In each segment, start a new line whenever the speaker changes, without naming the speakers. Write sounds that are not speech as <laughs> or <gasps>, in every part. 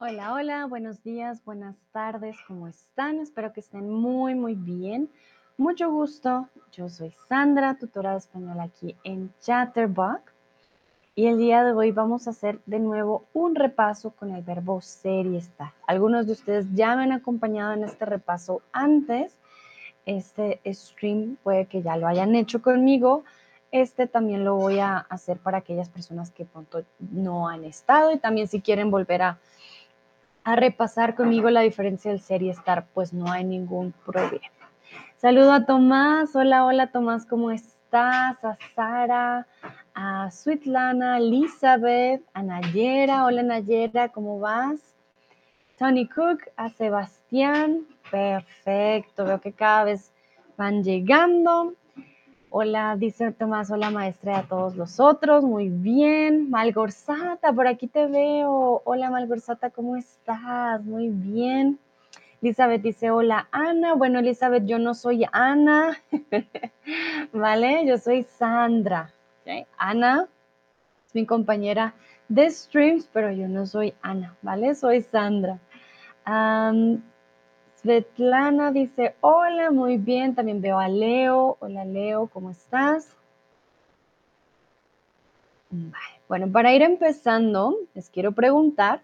Hola, hola, buenos días, buenas tardes, ¿cómo están? Espero que estén muy, muy bien. Mucho gusto, yo soy Sandra, tutora de español aquí en Chatterbox. Y el día de hoy vamos a hacer de nuevo un repaso con el verbo ser y estar. Algunos de ustedes ya me han acompañado en este repaso antes. Este stream puede que ya lo hayan hecho conmigo. Este también lo voy a hacer para aquellas personas que pronto no han estado y también si quieren volver a a repasar conmigo la diferencia del ser y estar, pues no hay ningún problema. Saludo a Tomás, hola, hola Tomás, ¿cómo estás? A Sara, a Sweetlana, Elizabeth, a Nayera, hola Nayera, ¿cómo vas? Tony Cook, a Sebastián, perfecto, veo que cada vez van llegando. Hola, dice Tomás, hola maestra a todos los otros, muy bien. Malgorzata, por aquí te veo. Hola Malgorzata, ¿cómo estás? Muy bien. Elizabeth dice, hola Ana. Bueno, Elizabeth, yo no soy Ana, <laughs> ¿vale? Yo soy Sandra. Ana es mi compañera de streams, pero yo no soy Ana, ¿vale? Soy Sandra. Svetlana dice, hola, muy bien. También veo a Leo. Hola, Leo, ¿cómo estás? Bueno, para ir empezando, les quiero preguntar,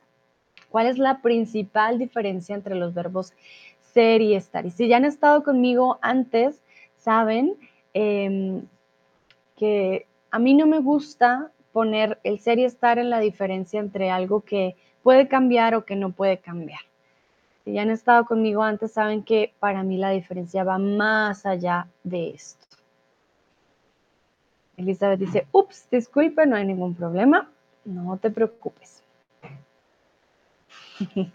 ¿cuál es la principal diferencia entre los verbos ser y estar? Y si ya han estado conmigo antes, saben em, que a mí no me gusta poner el ser y estar en la diferencia entre algo que puede cambiar o que no puede cambiar si ya han estado conmigo antes, saben que para mí la diferencia va más allá de esto. Elizabeth dice, ups, disculpe, no hay ningún problema, no te preocupes. <laughs>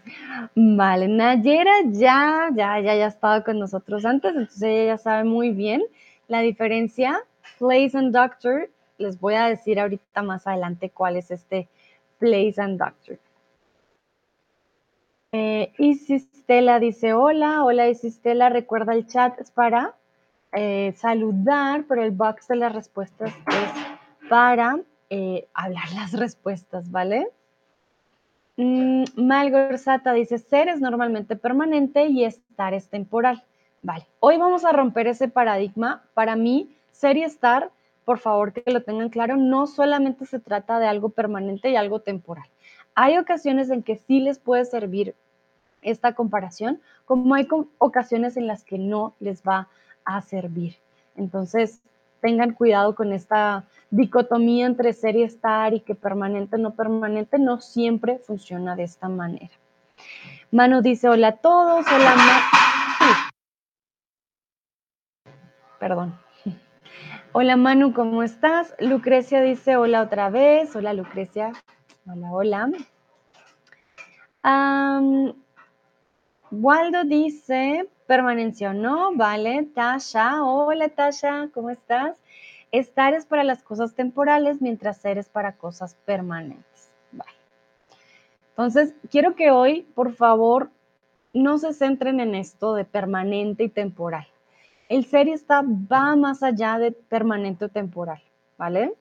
Vale, Nayera ya, ya, ya, ya ha estado con nosotros antes, entonces ella ya sabe muy bien la diferencia. Place and Doctor, les voy a decir ahorita más adelante cuál es este Place and Doctor. Eh, Isistela dice hola, hola Isistela, recuerda el chat es para eh, saludar, pero el box de las respuestas es para eh, hablar las respuestas, ¿vale? Mm, Malgorzata dice ser es normalmente permanente y estar es temporal. Vale, hoy vamos a romper ese paradigma. Para mí, ser y estar, por favor que lo tengan claro, no solamente se trata de algo permanente y algo temporal. Hay ocasiones en que sí les puede servir esta comparación, como hay ocasiones en las que no les va a servir. Entonces, tengan cuidado con esta dicotomía entre ser y estar y que permanente, no permanente, no siempre funciona de esta manera. Manu dice, hola a todos, hola Manu. Perdón. <laughs> Hola Manu, ¿cómo estás? Lucrecia dice, hola otra vez, hola Lucrecia, hola, hola. Waldo dice, permanencia o no, vale. Tasha, hola Tasha, ¿cómo estás? Estar es para las cosas temporales, mientras ser es para cosas permanentes. Vale. Entonces, quiero que hoy, por favor, no se centren en esto de permanente y temporal. El ser y estar va más allá de permanente o temporal, ¿vale?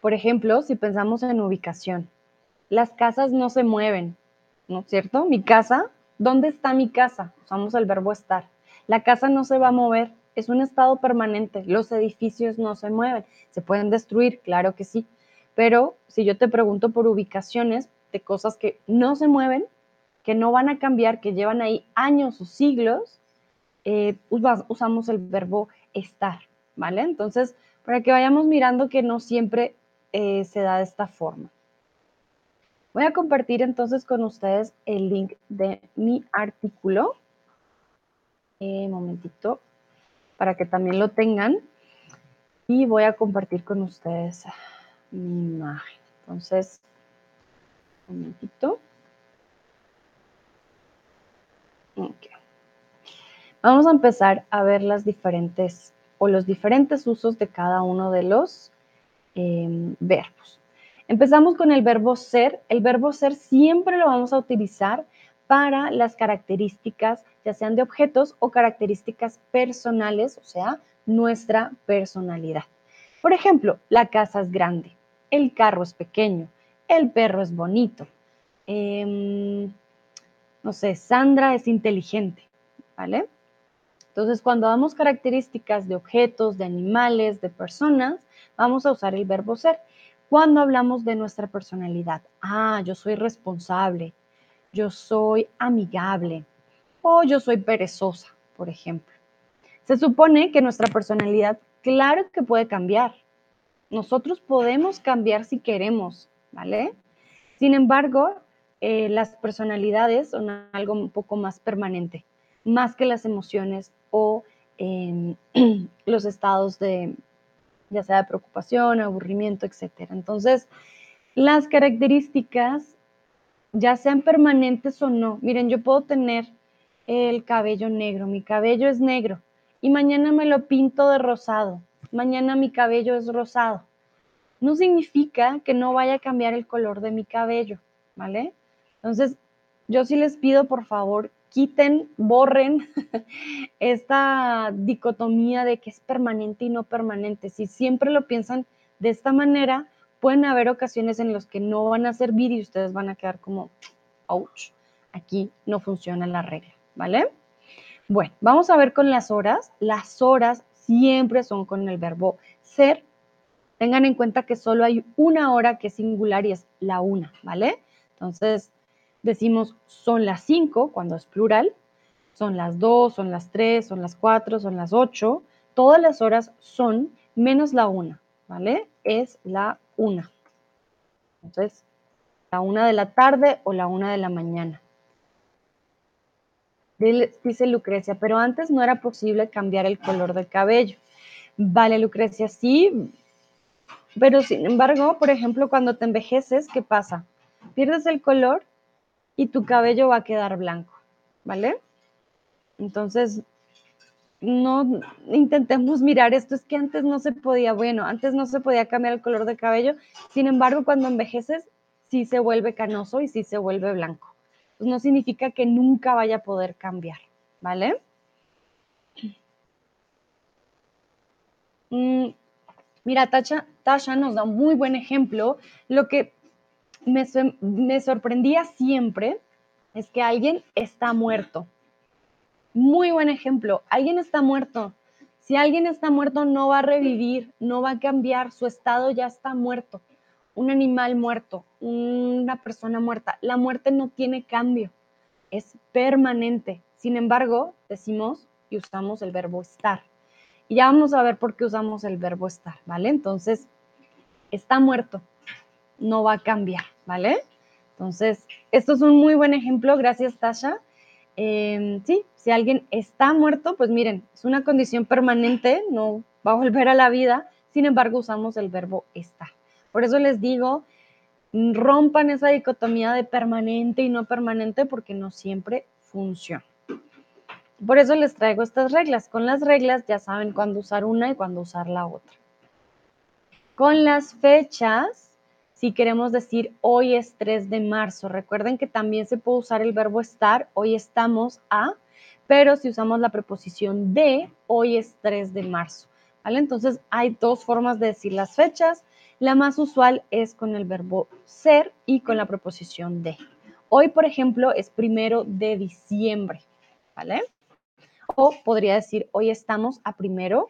Por ejemplo, si pensamos en ubicación, las casas no se mueven, ¿no es cierto? Mi casa ¿Dónde está mi casa? Usamos el verbo estar. La casa no se va a mover, es un estado permanente. Los edificios no se mueven. ¿Se pueden destruir? Claro que sí. Pero si yo te pregunto por ubicaciones de cosas que no se mueven, que no van a cambiar, que llevan ahí años o siglos, eh, usamos el verbo estar, ¿vale? Entonces, para que vayamos mirando que no siempre eh, se da de esta forma. Voy a compartir entonces con ustedes el link de mi artículo. Un eh, momentito, para que también lo tengan. Y voy a compartir con ustedes mi imagen. Entonces, un momentito. Vamos a empezar a ver las diferentes o los diferentes usos de cada uno de los eh, verbos. Empezamos con el verbo ser. El verbo ser siempre lo vamos a utilizar para las características, ya sean de objetos o características personales, o sea, nuestra personalidad. Por ejemplo, la casa es grande, el carro es pequeño, el perro es bonito. em, no sé, Sandra es inteligente, ¿vale? Entonces, cuando damos características de objetos, de animales, de personas, vamos a usar el verbo ser. Cuando hablamos de nuestra personalidad, ah, yo soy responsable, yo soy amigable o yo soy perezosa, por ejemplo. Se supone que nuestra personalidad, claro que puede cambiar. Nosotros podemos cambiar si queremos, ¿vale? Sin embargo, eh, las personalidades son algo un poco más permanente, más que las emociones o em, <clears throat> los estados de, ya sea de preocupación, aburrimiento, etc. Entonces, las características, ya sean permanentes o no, miren, yo puedo tener el cabello negro, mi cabello es negro y mañana me lo pinto de rosado, mañana mi cabello es rosado. No significa que no vaya a cambiar el color de mi cabello, ¿vale? Entonces, yo sí les pido, por favor, quiten, borren <laughs> esta dicotomía de que es permanente y no permanente. Si siempre lo piensan de esta manera, pueden haber ocasiones en las que no van a servir y ustedes van a quedar como, ouch, aquí no funciona la regla, ¿vale? Bueno, vamos a ver con las horas. Las horas siempre son con el verbo ser. Tengan en cuenta que solo hay una hora que es singular y es la una, ¿vale? Entonces, decimos son las 5 cuando es plural, son las 2, son las 3, son las 4, son las 8. Todas las horas son menos la 1, ¿vale? Es la 1. Entonces, la 1 de la tarde o la 1 de la mañana. Dice Lucrecia, pero antes no era posible cambiar el color del cabello. Vale, Lucrecia, sí, pero sin embargo, por ejemplo, cuando te envejeces, ¿qué pasa? Pierdes el color y tu cabello va a quedar blanco, ¿vale? Entonces, no intentemos mirar esto, es que antes no se podía, bueno, antes no se podía cambiar el color de cabello, sin embargo, cuando envejeces, sí se vuelve canoso y sí se vuelve blanco. Pues no significa que nunca vaya a poder cambiar, ¿vale? Mm, mira, Tasha, nos da un muy buen ejemplo. Lo que me, sorprendía siempre es que alguien está muerto. Muy buen ejemplo, alguien está muerto. Si alguien está muerto no va a revivir, no va a cambiar, su estado ya está muerto. Un animal muerto, una persona muerta. La muerte no tiene cambio, es permanente. Sin embargo, decimos y usamos el verbo estar. Y ya vamos a ver por qué usamos el verbo estar, ¿vale? Entonces, está muerto, no va a cambiar, ¿vale? Entonces, esto es un muy buen ejemplo, gracias Tasha. Em, sí, si alguien está muerto, pues miren, es una condición permanente, no va a volver a la vida, sin embargo usamos el verbo estar. Por eso les digo, rompan esa dicotomía de permanente y no permanente porque no siempre funciona. Por eso les traigo estas reglas. Con las reglas ya saben cuándo usar una y cuándo usar la otra. Con las fechas, si queremos decir hoy es 3 de marzo, recuerden que también se puede usar el verbo estar, hoy estamos a, pero si usamos la preposición de, hoy es 3 de marzo. ¿Vale? Entonces hay dos formas de decir las fechas. La más usual es con el verbo ser y con la preposición de. Hoy, por ejemplo, es primero de diciembre, ¿vale? O podría decir, hoy estamos a primero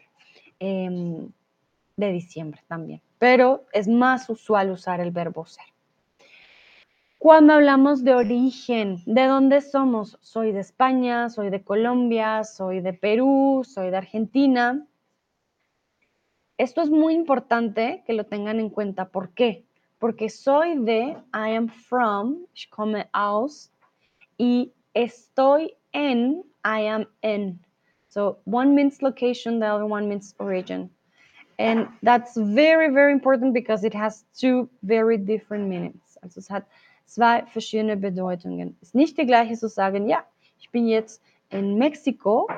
em, de diciembre también, pero es más usual usar el verbo ser. Cuando hablamos de origen, ¿de dónde somos? Soy de España, soy de Colombia, soy de Perú, soy de Argentina. Esto es muy importante que lo tengan en cuenta. ¿Por qué? Porque soy de, I am from, ich aus, y estoy en, I am in. So one means location, the other one means origin. And that's very, very important because it has two very different meanings. Also es hat zwei verschiedene Bedeutungen. Es ist nicht die gleiche zu sagen, ja, ich in Mexiko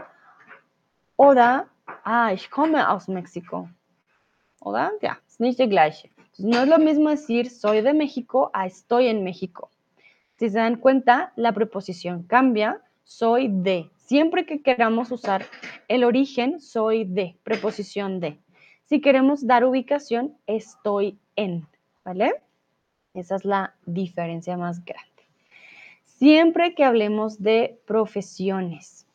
oder, ah, ich komme aus Mexiko. Es nicht die gleiche. No es lo mismo decir soy de México a estoy en México. Si se dan cuenta, la preposición cambia, soy de. Siempre que queramos usar el origen, soy de, preposición de. Si queremos dar ubicación, estoy en, ¿vale? Esa es la diferencia más grande. siempre que hablemos de profesiones.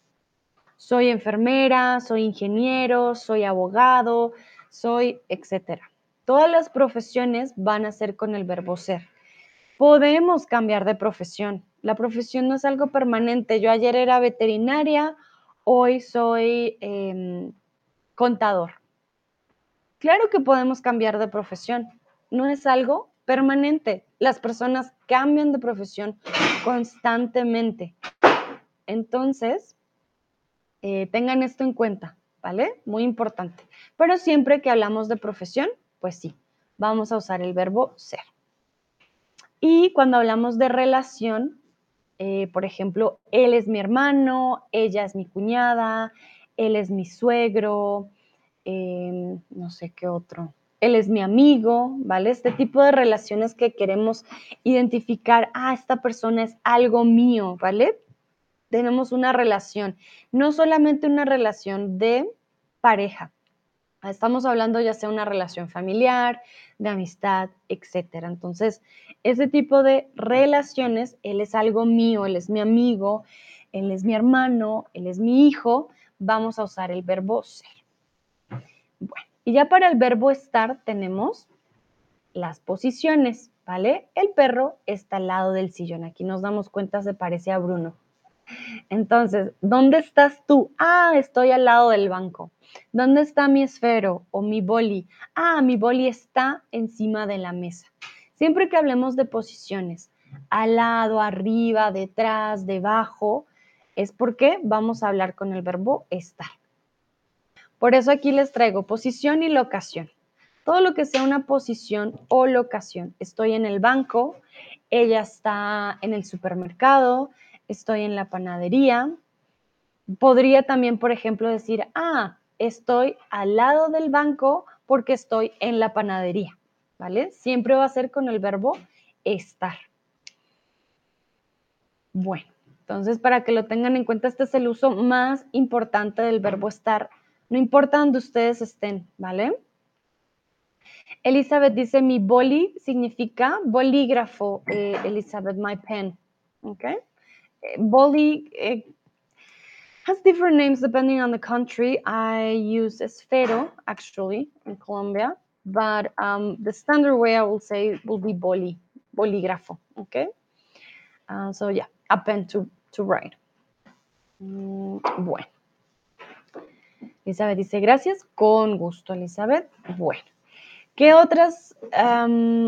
Soy enfermera, soy ingeniero, soy abogado, soy etcétera. Todas las profesiones van a ser con el verbo ser. Podemos cambiar de profesión. La profesión no es algo permanente. Yo ayer era veterinaria, hoy soy em, contador. Claro que podemos cambiar de profesión. No es algo permanente. Las personas cambian de profesión constantemente. Entonces, eh, tengan esto en cuenta, ¿vale? Muy importante. Pero siempre que hablamos de profesión, pues sí, vamos a usar el verbo ser. Y cuando hablamos de relación, eh, por ejemplo, él es mi hermano, ella es mi cuñada, él es mi suegro, em, no sé qué otro, él es mi amigo, ¿vale? Este tipo de relaciones que queremos identificar, ah, esta persona es algo mío, ¿vale? Tenemos una relación, no solamente una relación de pareja, estamos hablando ya sea una relación familiar, de amistad, etcétera. Entonces, ese tipo de relaciones, él es algo mío, él es mi amigo, él es mi hermano, él es mi hijo, vamos a usar el verbo ser. Bueno, y ya para el verbo estar tenemos las posiciones, ¿vale? El perro está al lado del sillón. Aquí nos damos cuenta, se parece a Bruno. Entonces, ¿dónde estás tú? Ah, estoy al lado del banco. ¿Dónde está mi esfero o mi boli? Ah, mi boli está encima de la mesa. Siempre que hablemos de posiciones, al lado, arriba, detrás, debajo, es porque vamos a hablar con el verbo estar. Por eso aquí les traigo posición y locación. Todo lo que sea una posición o locación. Estoy en el banco, ella está en el supermercado, estoy en la panadería. Podría también, por ejemplo, decir, ah, estoy al lado del banco porque estoy en la panadería, ¿vale? Siempre va a ser con el verbo estar. Bueno, entonces para que lo tengan en cuenta, este es el uso más importante del verbo estar, no importa donde ustedes estén, ¿vale? Elizabeth dice, mi boli significa bolígrafo, eh, Elizabeth, my pen, ¿ok? Eh, boli eh, has different names depending on the country. I use esfero actually in Colombia, but um, the standard way I will say will be boli, bolígrafo. Okay. Uh, so yeah, a pen to, to write. Mm, bueno. Elizabeth dice gracias. Con gusto, Elizabeth. Bueno. ¿Qué otras,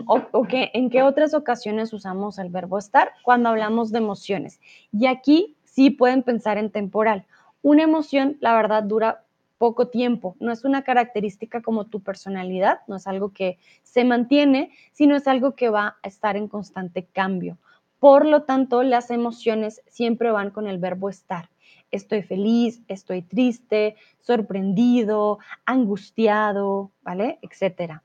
o, o qué, en qué otras ocasiones usamos el verbo estar? Cuando hablamos de emociones. Y aquí sí pueden pensar en temporal. Una emoción, la verdad, dura poco tiempo, no es una característica como tu personalidad, no es algo que se mantiene, sino es algo que va a estar en constante cambio. Por lo tanto, las emociones siempre van con el verbo estar. Estoy feliz, estoy triste, sorprendido, angustiado, ¿vale? Etcétera.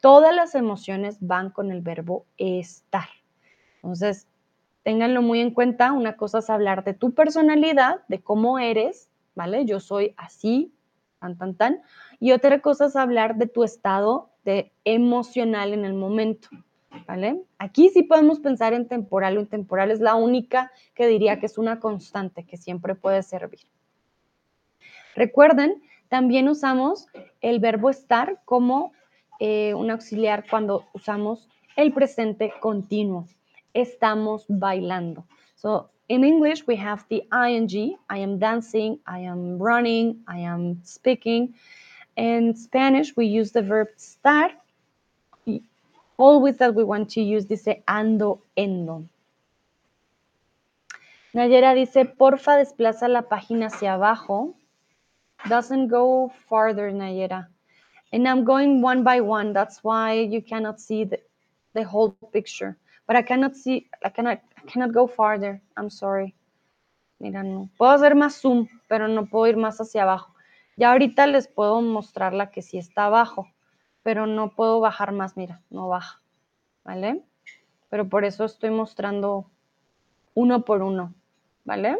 Todas las emociones van con el verbo estar. Entonces, Ténganlo muy en cuenta. Una cosa es hablar de tu personalidad, de cómo eres, ¿vale? Yo soy así, tan, tan, tan. Y otra cosa es hablar de tu estado de emocional en el momento, ¿vale? Aquí sí podemos pensar en temporal o intemporal. Es la única que diría que es una constante que siempre puede servir. Recuerden, también usamos el verbo estar como eh, un auxiliar cuando usamos el presente continuo estamos bailando. So in English, we have the ing, I am dancing, I am running, I am speaking. In Spanish, we use the verb estar. Always that we want to use dice ando, endo. Nayera dice, porfa, desplaza la página hacia abajo. Doesn't go farther, Nayera. And I'm going one by one. That's why you cannot see the, the whole picture. But I cannot see, I cannot, I cannot go farther. I'm sorry. Mira, no. Puedo hacer más zoom, pero no puedo ir más hacia abajo. Ya ahorita les puedo mostrar la que sí está abajo, pero no puedo bajar más, mira, no baja. ¿Vale? Pero por eso estoy mostrando uno por uno. ¿Vale?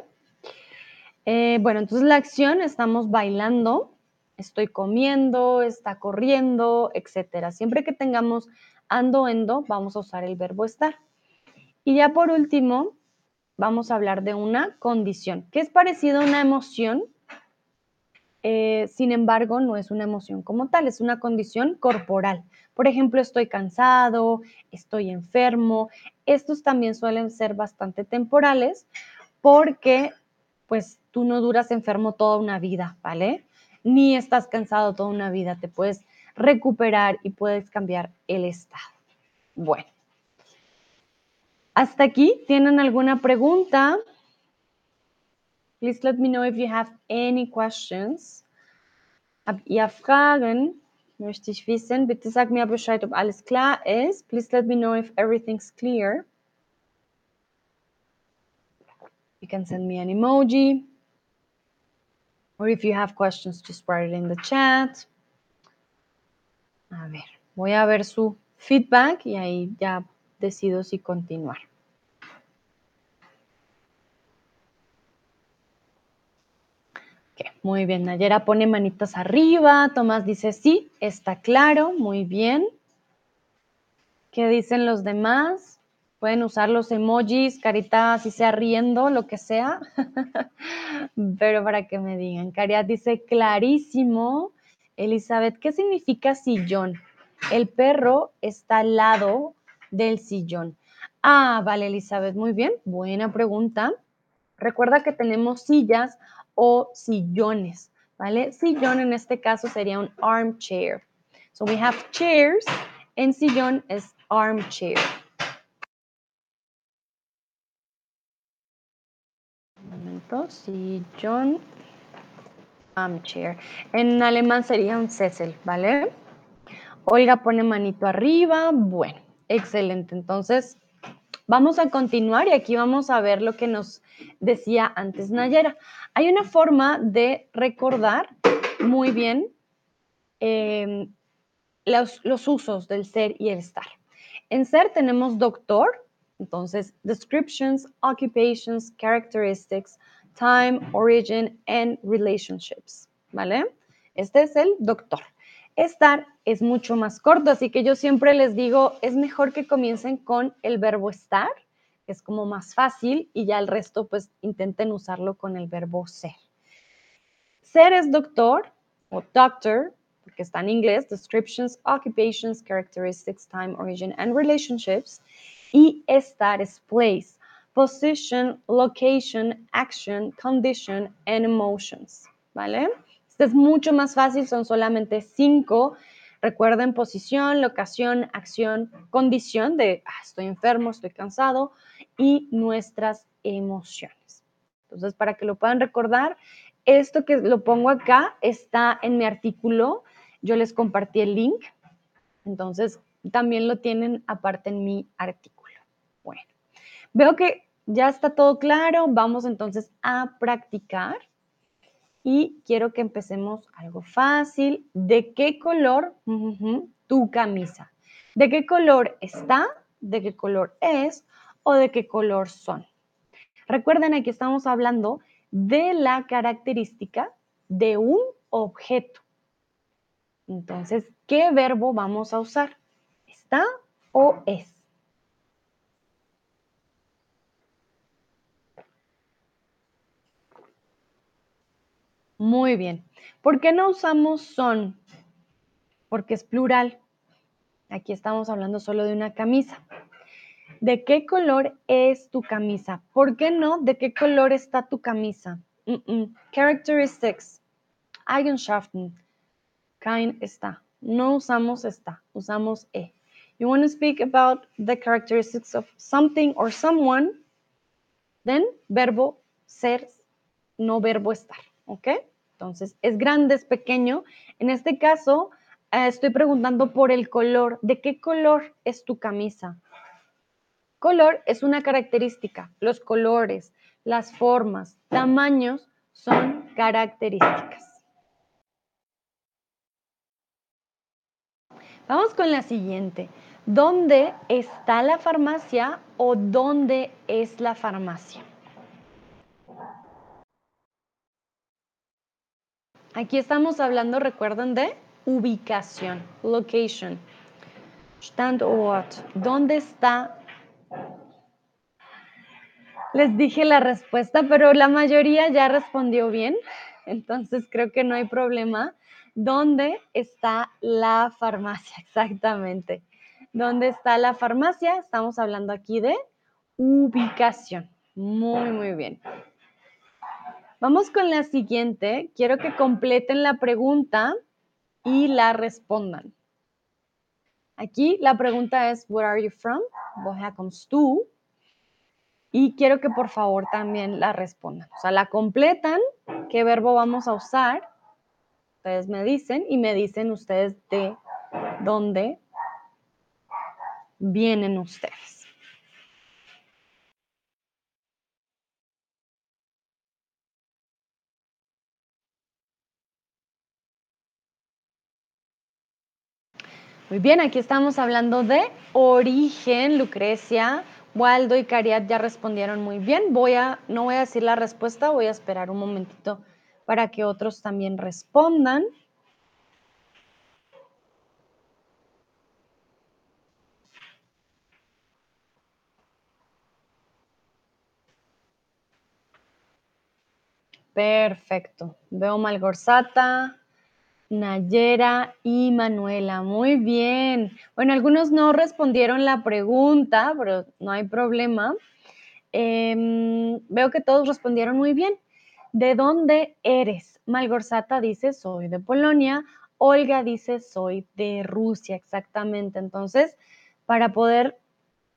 Eh, bueno, entonces la acción, estamos bailando, estoy comiendo, está corriendo, etcétera. Siempre que tengamos ando, endo, vamos a usar el verbo estar. Y ya por último, vamos a hablar de una condición, que es parecido a una emoción, eh, sin embargo, no es una emoción como tal, es una condición corporal. Por ejemplo, estoy cansado, estoy enfermo. Estos también suelen ser bastante temporales porque pues tú no duras enfermo toda una vida, ¿vale? Ni estás cansado toda una vida, te puedes recuperar y puedes cambiar el estado. Bueno, hasta aquí, ¿tienen alguna pregunta? Please let me know if you have any questions. Habt ihr Fragen? Möchte ich wissen. Bitte sag mir Bescheid, ob alles klar ist. Please let me know if everything's clear. You can send me an emoji. Or if you have questions, just write it in the chat. A ver, voy a ver su feedback y ahí ya decido si continuar. Muy bien, Nayera pone manitas arriba, Tomás dice sí, está claro, muy bien. ¿Qué dicen los demás? Pueden usar los emojis, caritas, si sea riendo, lo que sea, <laughs> pero para que me digan. Cariat dice clarísimo. Elizabeth, ¿qué significa sillón? El perro está al lado del sillón. Ah, vale, Elizabeth, muy bien, buena pregunta. Recuerda que tenemos sillas o sillones, ¿vale? Sillón en este caso sería un armchair. So we have chairs, en sillón es armchair. Un momento, sillón, armchair. En alemán sería un Sessel, ¿vale? Olga pone manito arriba. Bueno, excelente. Entonces, vamos a continuar y aquí vamos a ver lo que nos decía antes Nayera. Hay una forma de recordar muy bien em, los, los usos del ser y el estar. En ser tenemos doctor, entonces descriptions, occupations, characteristics, time, origin, and relationships, ¿vale? Este es el doctor. Estar es mucho más corto, así que yo siempre les digo, es mejor que comiencen con el verbo estar es como más fácil y ya el resto pues intenten usarlo con el verbo ser. Ser es doctor o doctor, porque está en inglés, descriptions, occupations, characteristics, time, origin and relationships. Y estar es place, position, location, action, condition and emotions, ¿vale? Este es mucho más fácil, son solamente cinco. Recuerden posición, locación, acción, condición de ah, estoy enfermo, estoy cansado, y nuestras emociones. Entonces, para que lo puedan recordar, esto que lo pongo acá está en mi artículo. Yo les compartí el link. Entonces, también lo tienen aparte en mi artículo. Bueno, veo que ya está todo claro. Vamos entonces a practicar. Y quiero que empecemos algo fácil. ¿De qué color tu camisa? ¿De qué color está? ¿De qué color es? o de qué color son. Recuerden, aquí estamos hablando de la característica de un objeto. Entonces, ¿qué verbo vamos a usar? ¿Está o es? Muy bien. ¿Por qué no usamos son? Porque es plural. Aquí estamos hablando solo de una camisa. ¿De qué color es tu camisa? ¿Por qué no? ¿De qué color está tu camisa? Characteristics. Eigenschaften. Kein está. No usamos está, usamos e. You want to speak about the characteristics of something or someone, then verbo ser, no verbo estar, ¿ok? Entonces, es grande, es pequeño. En este caso, eh, estoy preguntando por el color. ¿De qué color es tu camisa? Color es una característica. Los colores, las formas, tamaños son características. Vamos con la siguiente. ¿Dónde está la farmacia o dónde es la farmacia? Aquí estamos hablando, recuerden, de ubicación, location. Standort. ¿Dónde está Les dije la respuesta, pero la mayoría ya respondió bien, entonces creo que no hay problema. ¿Dónde está la farmacia? <laughs> Exactamente. ¿Dónde está la farmacia? Estamos hablando aquí de ubicación. Muy, muy bien. Vamos con la siguiente. Quiero que completen la pregunta y la respondan. Aquí la pregunta es, where are you from? Kommst du? Y quiero que por favor también la respondan. O sea, la completan, qué verbo vamos a usar. Ustedes me dicen y me dicen ustedes de dónde vienen ustedes. Muy bien, aquí estamos hablando de origen, Lucrecia. Waldo y Cariat ya respondieron muy bien. Voy a, no voy a decir la respuesta, voy a esperar un momentito para que otros también respondan. Perfecto. Veo Malgorzata, Nayera y Manuela. Muy bien. Bueno, algunos no respondieron la pregunta, pero no hay problema. Em, veo que todos respondieron muy bien. ¿De dónde eres? Malgorzata dice, soy de Polonia. Olga dice, soy de Rusia, exactamente. Entonces, para poder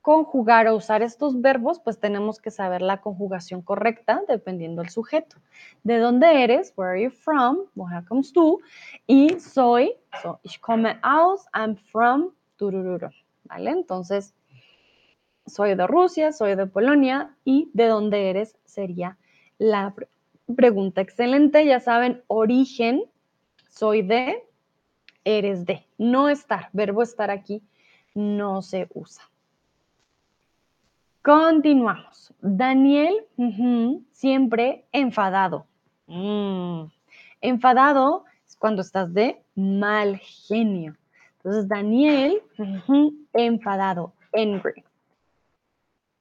conjugar o usar estos verbos, pues tenemos que saber la conjugación correcta dependiendo del sujeto. ¿De dónde eres? Where are you from? Woher kommst du? Y soy, so, ich komme aus, I'm from, turururu. ¿Vale? Entonces, soy de Rusia, soy de Polonia y ¿de dónde eres? Sería la pregunta. Excelente, ya saben, origen, soy de, eres de. No estar, verbo estar aquí no se usa. Continuamos. Daniel, siempre enfadado. Mm. Enfadado es cuando estás de mal genio. Entonces, Daniel, enfadado, angry.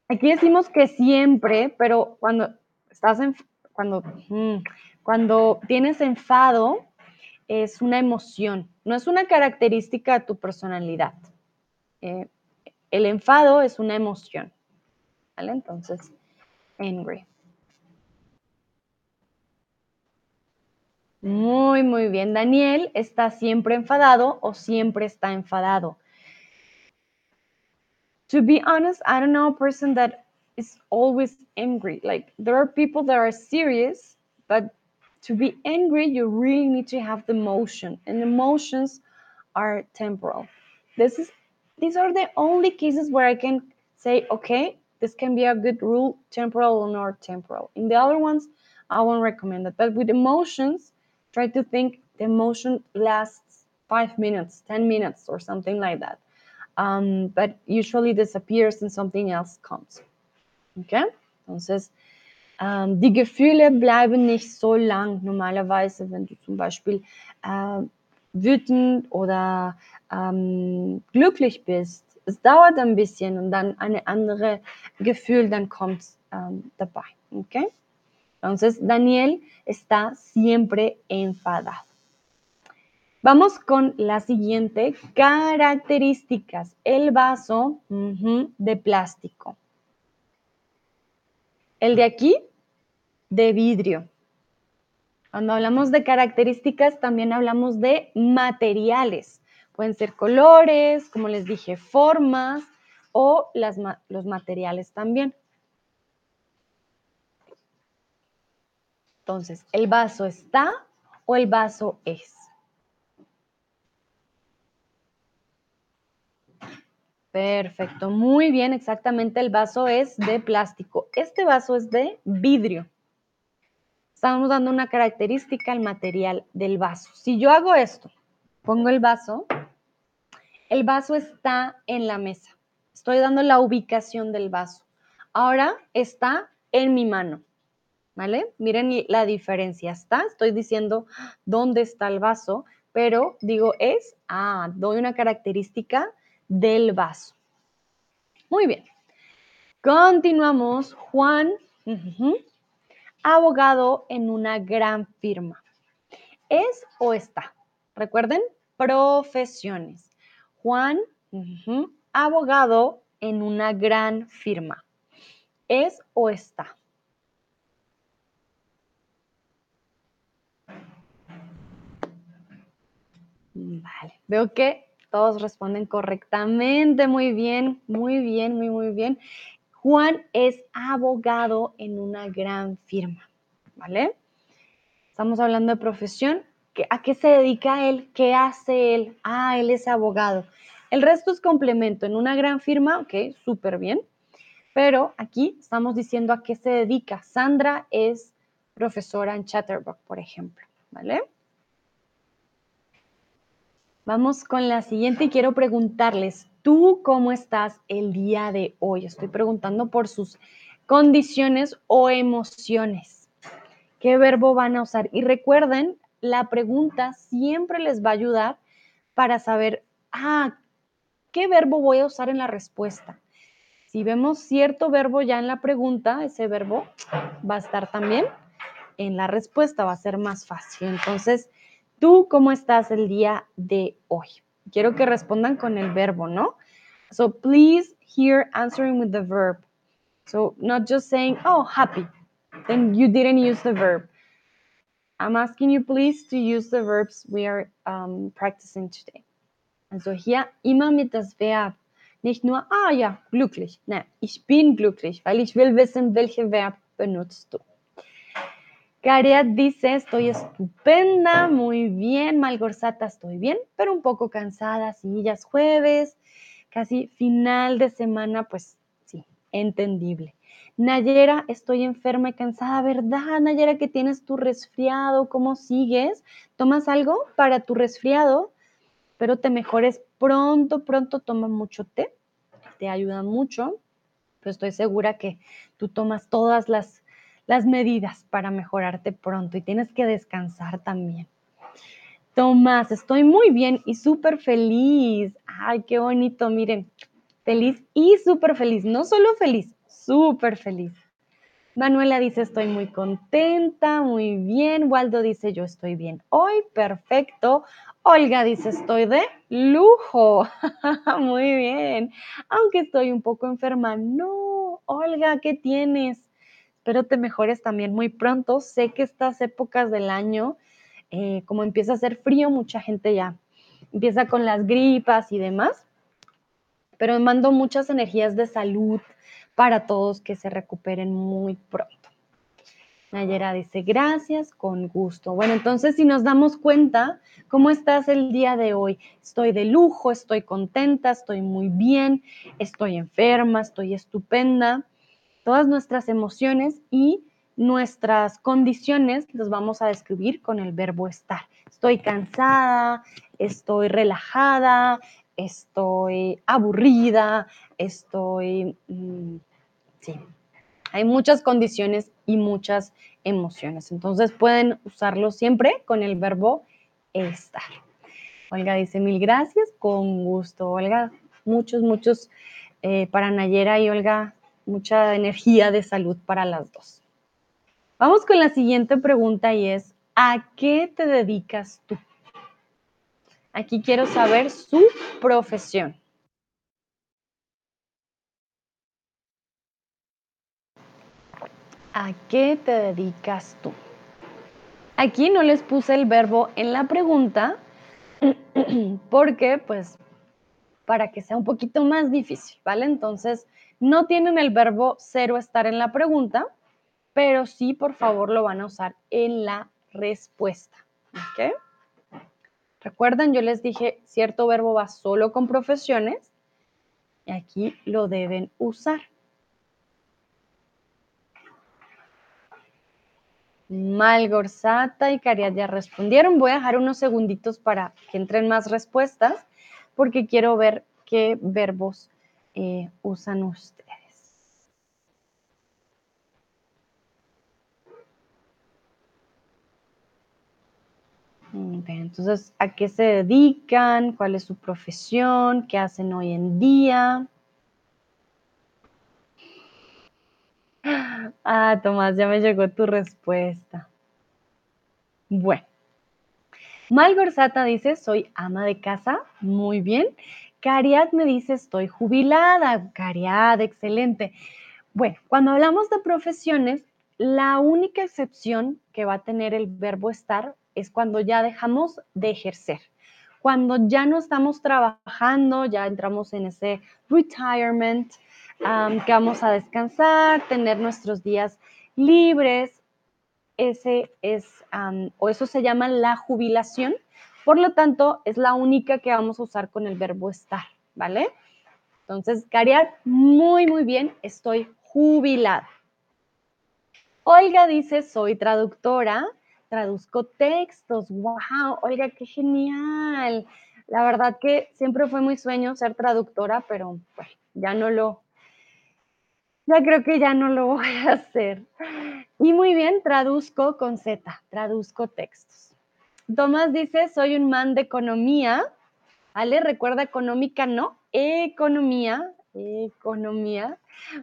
Aquí decimos que siempre, pero cuando estás en, cuando, cuando tienes enfado, es una emoción, no es una característica de tu personalidad. Eh, el enfado es una emoción. ¿Vale? Entonces, angry. Muy, muy bien. Daniel está siempre enfadado o siempre está enfadado. To be honest, I don't know a person that is always angry. Like, there are people that are serious, but to be angry, you really need to have the emotion, and emotions are temporal. This is these are the only cases where I can say, okay, this can be a good rule, temporal or not temporal. In the other ones, I won't recommend it. But with emotions, try to think the emotion lasts five minutes, 10 minutes, or something like that. Um, but usually disappears and something else comes. Okay? Entonces, ähm, die Gefühle bleiben nicht so lang normalerweise, wenn du zum Beispiel äh, wütend oder ähm, glücklich bist es dauert ein bisschen und dann eine andere Gefühl, dann. ¿ok? Entonces, Daniel está siempre enfadado. Vamos con la siguiente, características. El vaso de plástico. El de aquí, de vidrio. Cuando hablamos de características, también hablamos de materiales. Pueden ser colores, como les dije, formas o los materiales también. Entonces, ¿el vaso está o el vaso es? Perfecto, muy bien, exactamente el vaso es de plástico. Este vaso es de vidrio. Estamos dando una característica al material del vaso. Si yo hago esto, pongo el vaso, el vaso está en la mesa. Estoy dando la ubicación del vaso. Ahora está en mi mano. ¿Vale? Miren la diferencia. Está, estoy diciendo dónde está el vaso, pero digo es, ah, doy una característica del vaso. Muy bien. Continuamos. Juan Abogado en una gran firma. ¿Es o está? Recuerden, profesiones. Juan, abogado en una gran firma. ¿Es o está? Vale, veo que todos responden correctamente, muy bien, muy bien, muy, muy bien. Juan es abogado en una gran firma, ¿vale? Estamos hablando de profesión. ¿A qué se dedica él? ¿Qué hace él? Ah, él es abogado. El resto es complemento. En una gran firma, ok, súper bien. Pero aquí estamos diciendo a qué se dedica. Sandra es profesora en Chatterbox, por ejemplo, ¿vale? Vamos con la siguiente y quiero preguntarles, ¿tú cómo estás el día de hoy? Estoy preguntando por sus condiciones o emociones. ¿Qué verbo van a usar? Y recuerden, la pregunta siempre les va a ayudar para saber, ah, ¿qué verbo voy a usar en la respuesta? Si vemos cierto verbo ya en la pregunta, ese verbo va a estar también en la respuesta, va a ser más fácil. Entonces, ¿Tú cómo estás el día de hoy? Quiero que respondan con el verbo, ¿no? So please here answering with the verb. So not just saying, oh, happy. Then you didn't use the verb. I'm asking you please to use the verbs we are um, practicing today. Also hier immer mit das Verb. Nicht nur, ah ja, glücklich. Nein, ich bin glücklich, weil ich will wissen, welche Verb benutzt du. Cariat dice, estoy estupenda, muy bien. Malgorzata, estoy bien, pero un poco cansada. Sí, ya es jueves, casi final de semana, pues sí, entendible. Nayera, estoy enferma y cansada, ¿verdad? Nayera, que tienes tu resfriado, ¿cómo sigues? ¿Tomas algo para tu resfriado? Pero te mejores pronto, pronto toma mucho té, te ayuda mucho, pero estoy segura que tú tomas todas las las medidas para mejorarte pronto y tienes que descansar también. Tomás, estoy muy bien y súper feliz. Ay, qué bonito, miren, feliz y súper feliz. No solo feliz, súper feliz. Manuela dice, estoy muy contenta, muy bien. Waldo dice, yo estoy bien hoy, perfecto. Olga dice, estoy de lujo. <laughs> muy bien. Aunque estoy un poco enferma. No, Olga, ¿qué tienes? espero te mejores también muy pronto. Sé que estas épocas del año, eh, como empieza a hacer frío, mucha gente ya empieza con las gripas y demás, pero mando muchas energías de salud para todos que se recuperen muy pronto. Nayera dice, gracias, con gusto. Bueno, entonces si nos damos cuenta, ¿cómo estás el día de hoy? Estoy de lujo, estoy contenta, estoy muy bien, estoy enferma, estoy estupenda todas nuestras emociones y nuestras condiciones las vamos a describir con el verbo estar. Estoy cansada, estoy relajada, estoy aburrida, estoy... Mm, sí, hay muchas condiciones y muchas emociones. Entonces pueden usarlo siempre con el verbo estar. Olga dice mil gracias, con gusto. Olga, muchos, muchos eh, para Nayera y Olga mucha energía de salud para las dos. Vamos con la siguiente pregunta y es, ¿a qué te dedicas tú? Aquí quiero saber su profesión. ¿A qué te dedicas tú? Aquí no les puse el verbo en la pregunta <clears throat> porque pues para que sea un poquito más difícil, ¿vale? Entonces, no tienen el verbo cero estar en la pregunta, pero sí, por favor, lo van a usar en la respuesta. ¿Ok? Recuerden, yo les dije, cierto verbo va solo con profesiones y aquí lo deben usar. Malgorzata y Cariat ya respondieron. Voy a dejar unos segunditos para que entren más respuestas porque quiero ver qué verbos eh, usan ustedes. Entonces, ¿a qué se dedican? ¿Cuál es su profesión? ¿Qué hacen hoy en día? <gasps> Ah, Tomás, ya me llegó tu respuesta. Bueno. Malgorzata dice, soy ama de casa. Muy bien. Cariad me dice, estoy jubilada. Cariad, excelente. Bueno, cuando hablamos de profesiones, la única excepción que va a tener el verbo estar es cuando ya dejamos de ejercer. Cuando ya no estamos trabajando, ya entramos en ese retirement, que vamos a descansar, tener nuestros días libres, ese es, o eso se llama la jubilación. Por lo tanto, es la única que vamos a usar con el verbo estar, ¿vale? Entonces, Cariat, muy, muy bien, estoy jubilada. Olga dice, soy traductora, traduzco textos. ¡Wow! Oiga, qué genial. La verdad que siempre fue muy sueño ser traductora, pero ya no lo, ya creo que ya no lo <laughs> voy a hacer. Y muy bien, traduzco con Z, traduzco textos. Tomás dice, soy un man de economía. ¿Vale? Recuerda económica, no, economía, economía.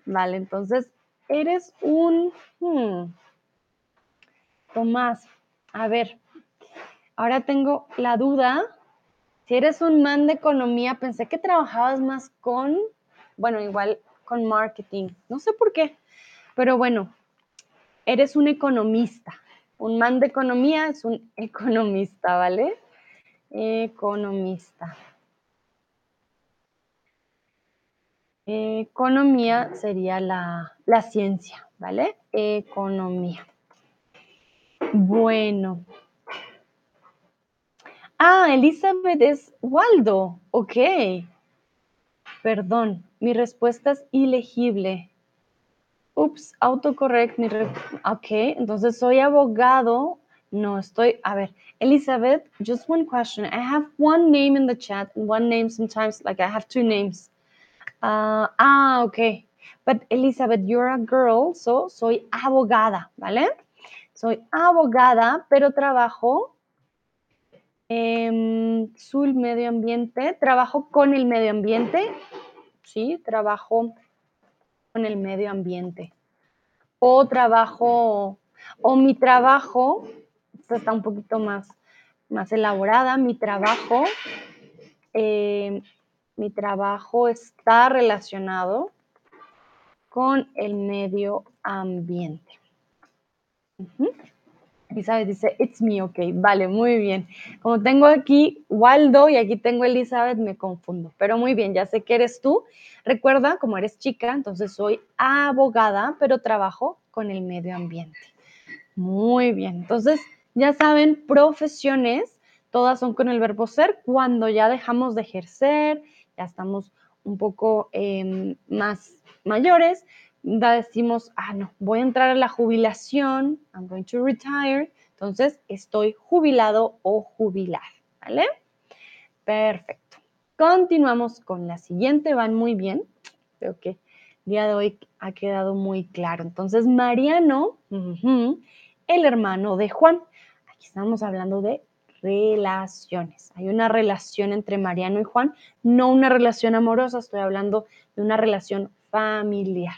Vale, entonces eres un... Hmm, Tomás, a ver, ahora tengo la duda. Si eres un man de economía, pensé que trabajabas más con, bueno, igual con marketing. No sé por qué, pero bueno, eres un economista. Un man de economía es un <laughs> economista, ¿vale? Economista. Economía sería la, la ciencia, ¿vale? Economía. Bueno. Ah, Elizabeth es Waldo. Ok. Perdón, mi respuesta es ilegible. Ups, autocorrect. Mi ok, entonces soy abogado. No estoy. A ver, Elizabeth, just one question. I have one name in the chat and one name sometimes, like I have two names. Uh, ah, ok. But Elizabeth, you're a girl, so soy abogada, ¿vale? Soy abogada, pero trabajo en Sul Medio Ambiente. Trabajo con el medio ambiente ¿sí? Trabajo con el medio ambiente. O trabajo, o mi trabajo, está un poquito más, más elaborada, mi trabajo, eh, mi trabajo está relacionado con el medio ambiente. Elizabeth dice, it's me, ok, vale, muy bien. Como tengo aquí Waldo y aquí tengo Elizabeth, me confundo, pero muy bien, ya sé que eres tú. Recuerda, como eres chica, entonces soy abogada, pero trabajo con el medio ambiente. Muy bien, entonces ya saben, profesiones, todas son con el verbo ser, cuando ya dejamos de ejercer, ya estamos un poco em, más mayores, decimos, ah, no, voy a entrar a la jubilación, I'm going to retire, entonces estoy jubilado o jubilar, ¿vale? Perfecto. Continuamos con la siguiente, van muy bien. Creo que el día de hoy ha quedado muy claro. Entonces, Mariano, el hermano de Juan. Aquí estamos hablando de relaciones. Hay una relación entre Mariano y Juan, no una relación amorosa, estoy hablando de una relación familiar.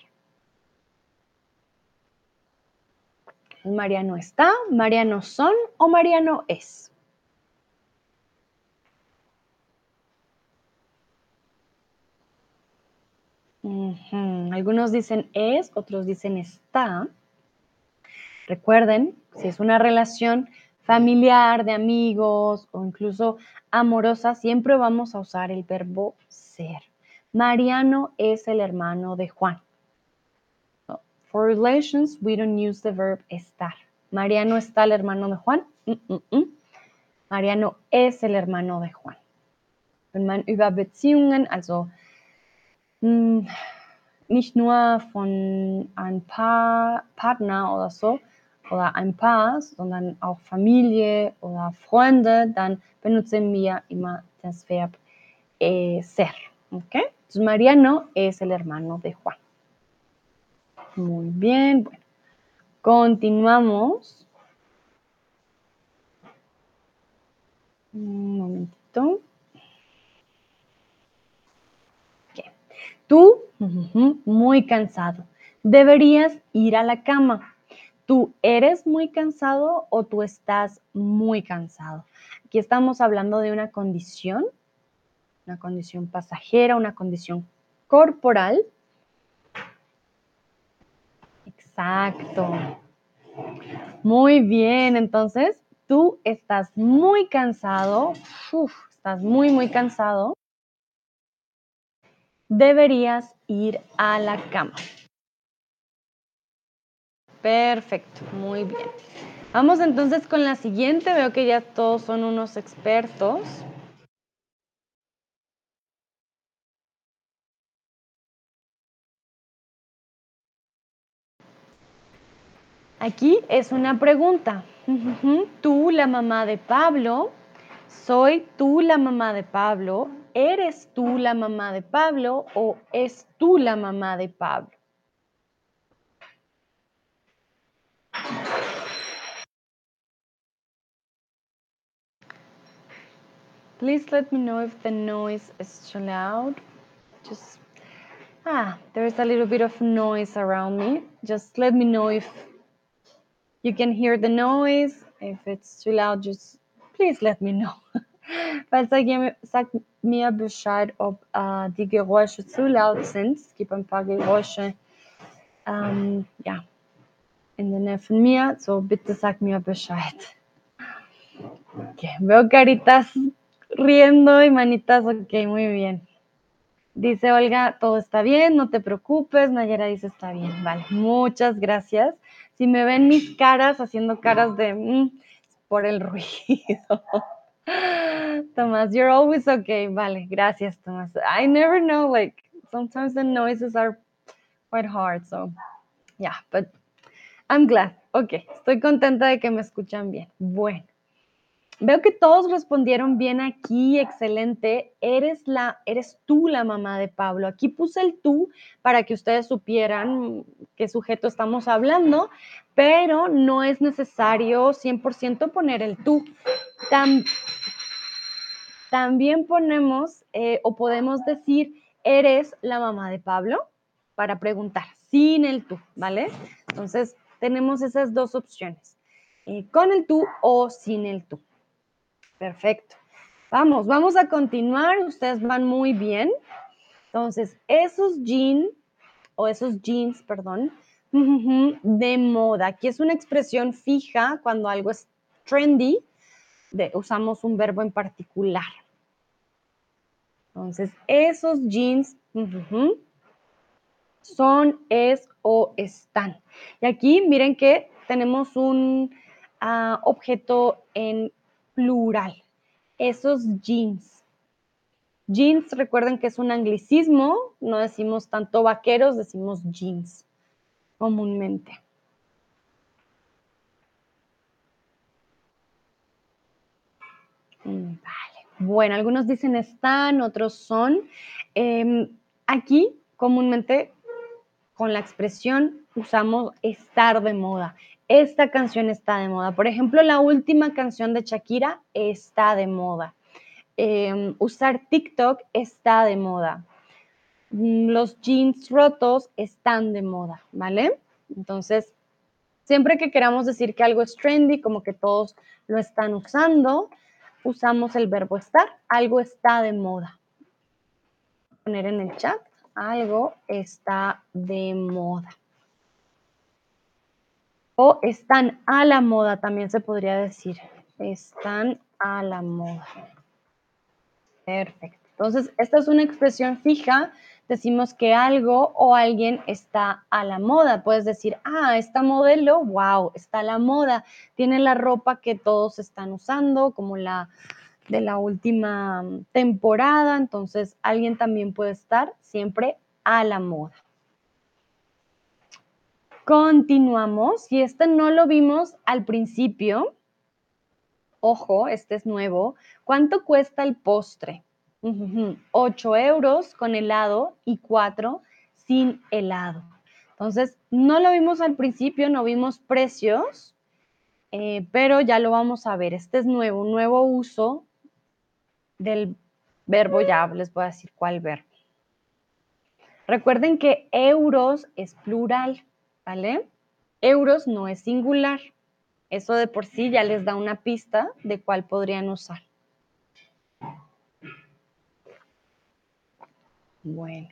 Mariano está, Mariano son o Mariano es. Algunos dicen es, otros dicen está. Recuerden, si es una relación familiar, de amigos o incluso amorosa, siempre vamos a usar el verbo ser. Mariano es el hermano de Juan. For relations, we don't use the verb estar. Mariano está el hermano de Juan. Mm, mm, mm. Mariano es el hermano de Juan. Wenn man über Beziehungen, also nicht nur von ein paar Partner oder so, oder ein Paar, sondern auch Familie oder Freunde, dann benutzen wir immer das Verb eh, ser. Okay? Entonces, Mariano es el hermano de Juan. Muy bien, bueno. Continuamos. Un momentito. Tú, muy cansado. Deberías ir a la cama. ¿Tú eres muy cansado o tú estás muy cansado? Aquí estamos hablando de una condición, una condición pasajera, una condición corporal. Exacto. Muy bien, entonces tú estás muy cansado, estás muy, muy cansado. Deberías ir a la cama. Perfecto, muy bien. Vamos entonces con la siguiente. Veo que ya todos son unos expertos. Aquí es una pregunta. Tú, la mamá de Pablo, soy tú la mamá de Pablo, eres tú la mamá de Pablo o es tú la mamá de Pablo. Please let me know if the noise is too loud. Just, ah, there's a little bit of noise around me. Just let me know if you can hear the noise. If it's too loud, just please let me know. <laughs> Falls sagt mir Bescheid, ob äh, die Geräusche zu laut sind. Es gibt ein paar Geräusche, ähm, ja, in der Nähe von mir. So, bitte sag mir Bescheid. Okay, veo caritas riendo y manitas, ok, muy bien. Dice Olga, todo está bien, no te preocupes. Nayera dice, está bien, vale, muchas gracias. Si me ven mis caras haciendo caras de mm, por el ruido. <laughs> Tomás, you're always okay. Vale, gracias, Tomás. I never know, like, sometimes the noises are quite hard, so yeah, but I'm glad. Ok, estoy contenta de que me escuchan bien. Bueno. Veo que todos respondieron bien aquí, excelente. Eres la, eres tú la mamá de Pablo. Aquí puse el tú para que ustedes supieran qué sujeto estamos hablando, pero no es necesario 100% poner el tú. también ponemos eh, o podemos decir, eres la mamá de Pablo para preguntar, sin el tú, ¿vale? Entonces, tenemos esas dos opciones, eh, con el tú o sin el tú. Perfecto. Vamos, vamos a continuar. Ustedes van muy bien. Entonces, esos jeans, o esos jeans, perdón, <laughs> de moda. Aquí es una expresión fija cuando algo es trendy, de, usamos un verbo en particular. Entonces, esos jeans <laughs> son, es o están. Y aquí miren que tenemos un ah, objeto en plural. Esos jeans. Jeans, recuerden que es un anglicismo, no decimos tanto vaqueros, decimos jeans comúnmente. Mm, vale. Bueno, algunos dicen están, otros son. Em, aquí comúnmente con la expresión usamos estar de moda esta canción está de moda. Por ejemplo, la última canción de Shakira está de moda. Em, usar TikTok está de moda. Mm, los jeans rotos están de moda, ¿vale? Entonces, siempre que queramos decir que algo es trendy, como que todos lo están usando, usamos el verbo estar. Algo está de moda. Poner en el chat, algo está de moda. O están a la moda, también se podría decir. Están a la moda. Perfecto. Entonces, esta es una expresión fija. Decimos que algo o alguien está a la moda. Puedes decir, ah, esta modelo, wow, está a la moda. Tiene la ropa que todos están usando, como la de la última temporada. Entonces, alguien también puede estar siempre a la moda. Continuamos, y este no lo vimos al principio. Ojo, este es nuevo. ¿Cuánto cuesta el postre? 8 euros con helado y 4 sin helado. Entonces, no lo vimos al principio, no vimos precios, eh, pero ya lo vamos a ver. Este es nuevo, nuevo uso del verbo ya, les voy a decir cuál verbo. Recuerden que euros es plural, ¿vale? Euros no es singular. Eso de por sí ya les da una pista de cuál podrían usar. Bueno,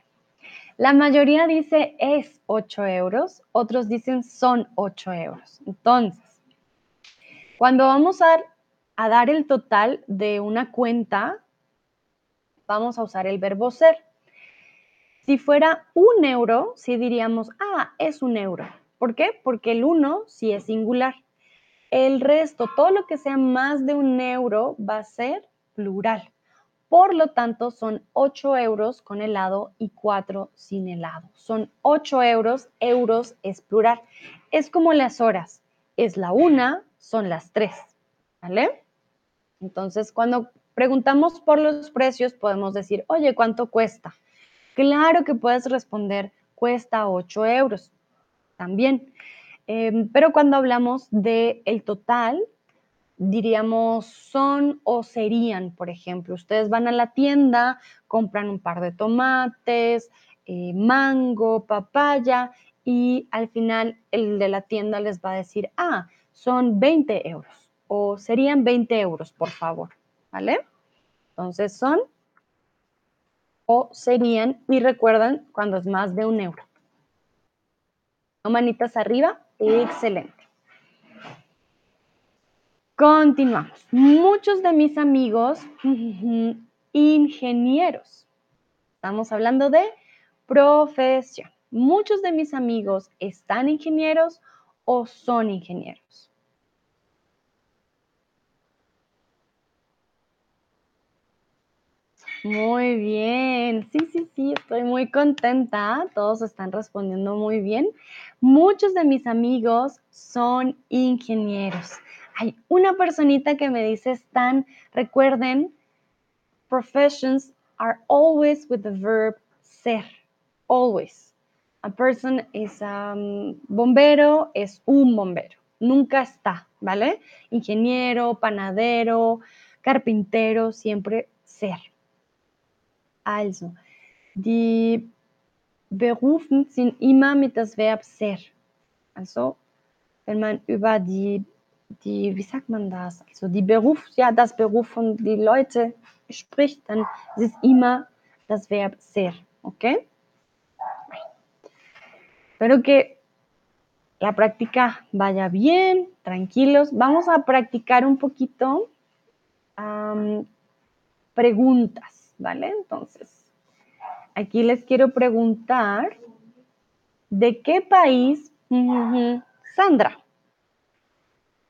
la mayoría dice es 8 euros, otros dicen son 8 euros. Entonces, cuando vamos a, a dar el total de una cuenta, vamos a usar el verbo ser. Si fuera un euro, sí diríamos, ah, es un euro. ¿Por qué? Porque el uno sí es singular. El resto, todo lo que sea más de un euro va a ser plural. Por lo tanto, son 8 euros con helado y 4 sin helado. Son 8 euros, euros es plural. Es como las horas. Es la una, son las tres. ¿Vale? Entonces, cuando preguntamos por los precios, podemos decir, oye, ¿cuánto cuesta? Claro que puedes responder, cuesta 8 euros. También. Em, pero cuando hablamos del el total, diríamos son o serían, por ejemplo. Ustedes van a la tienda, compran un par de tomates, eh, mango, papaya y al final el de la tienda les va a decir, ah, son 20 euros o serían 20 euros, por favor, ¿vale? Entonces son o serían y recuerdan cuando es más de un euro. Manitas arriba, excelente. Continuamos. Muchos de mis amigos, ingenieros. Estamos hablando de profesión. Muchos de mis amigos están ingenieros o son ingenieros. Muy bien, sí, sí, sí, estoy muy contenta. Todos están respondiendo muy bien. Muchos de mis amigos son ingenieros. Hay una personita que me dice están, recuerden, professions are always with the verb ser, always. A person is um, bombero, es un bombero, nunca está, ¿vale? Ingeniero, panadero, carpintero, siempre ser. Also, die Berufen sind immer mit das Verb ser. Also, wenn man über die, die, wie sagt man das? Also die Beruf, ja, das Beruf von die Leute spricht, dann ist es immer das Verb ser, ¿ok? Espero que la práctica vaya bien, tranquilos. Vamos a practicar un poquito um, preguntas. ¿Vale? Entonces, aquí les quiero preguntar, ¿de qué país, Sandra?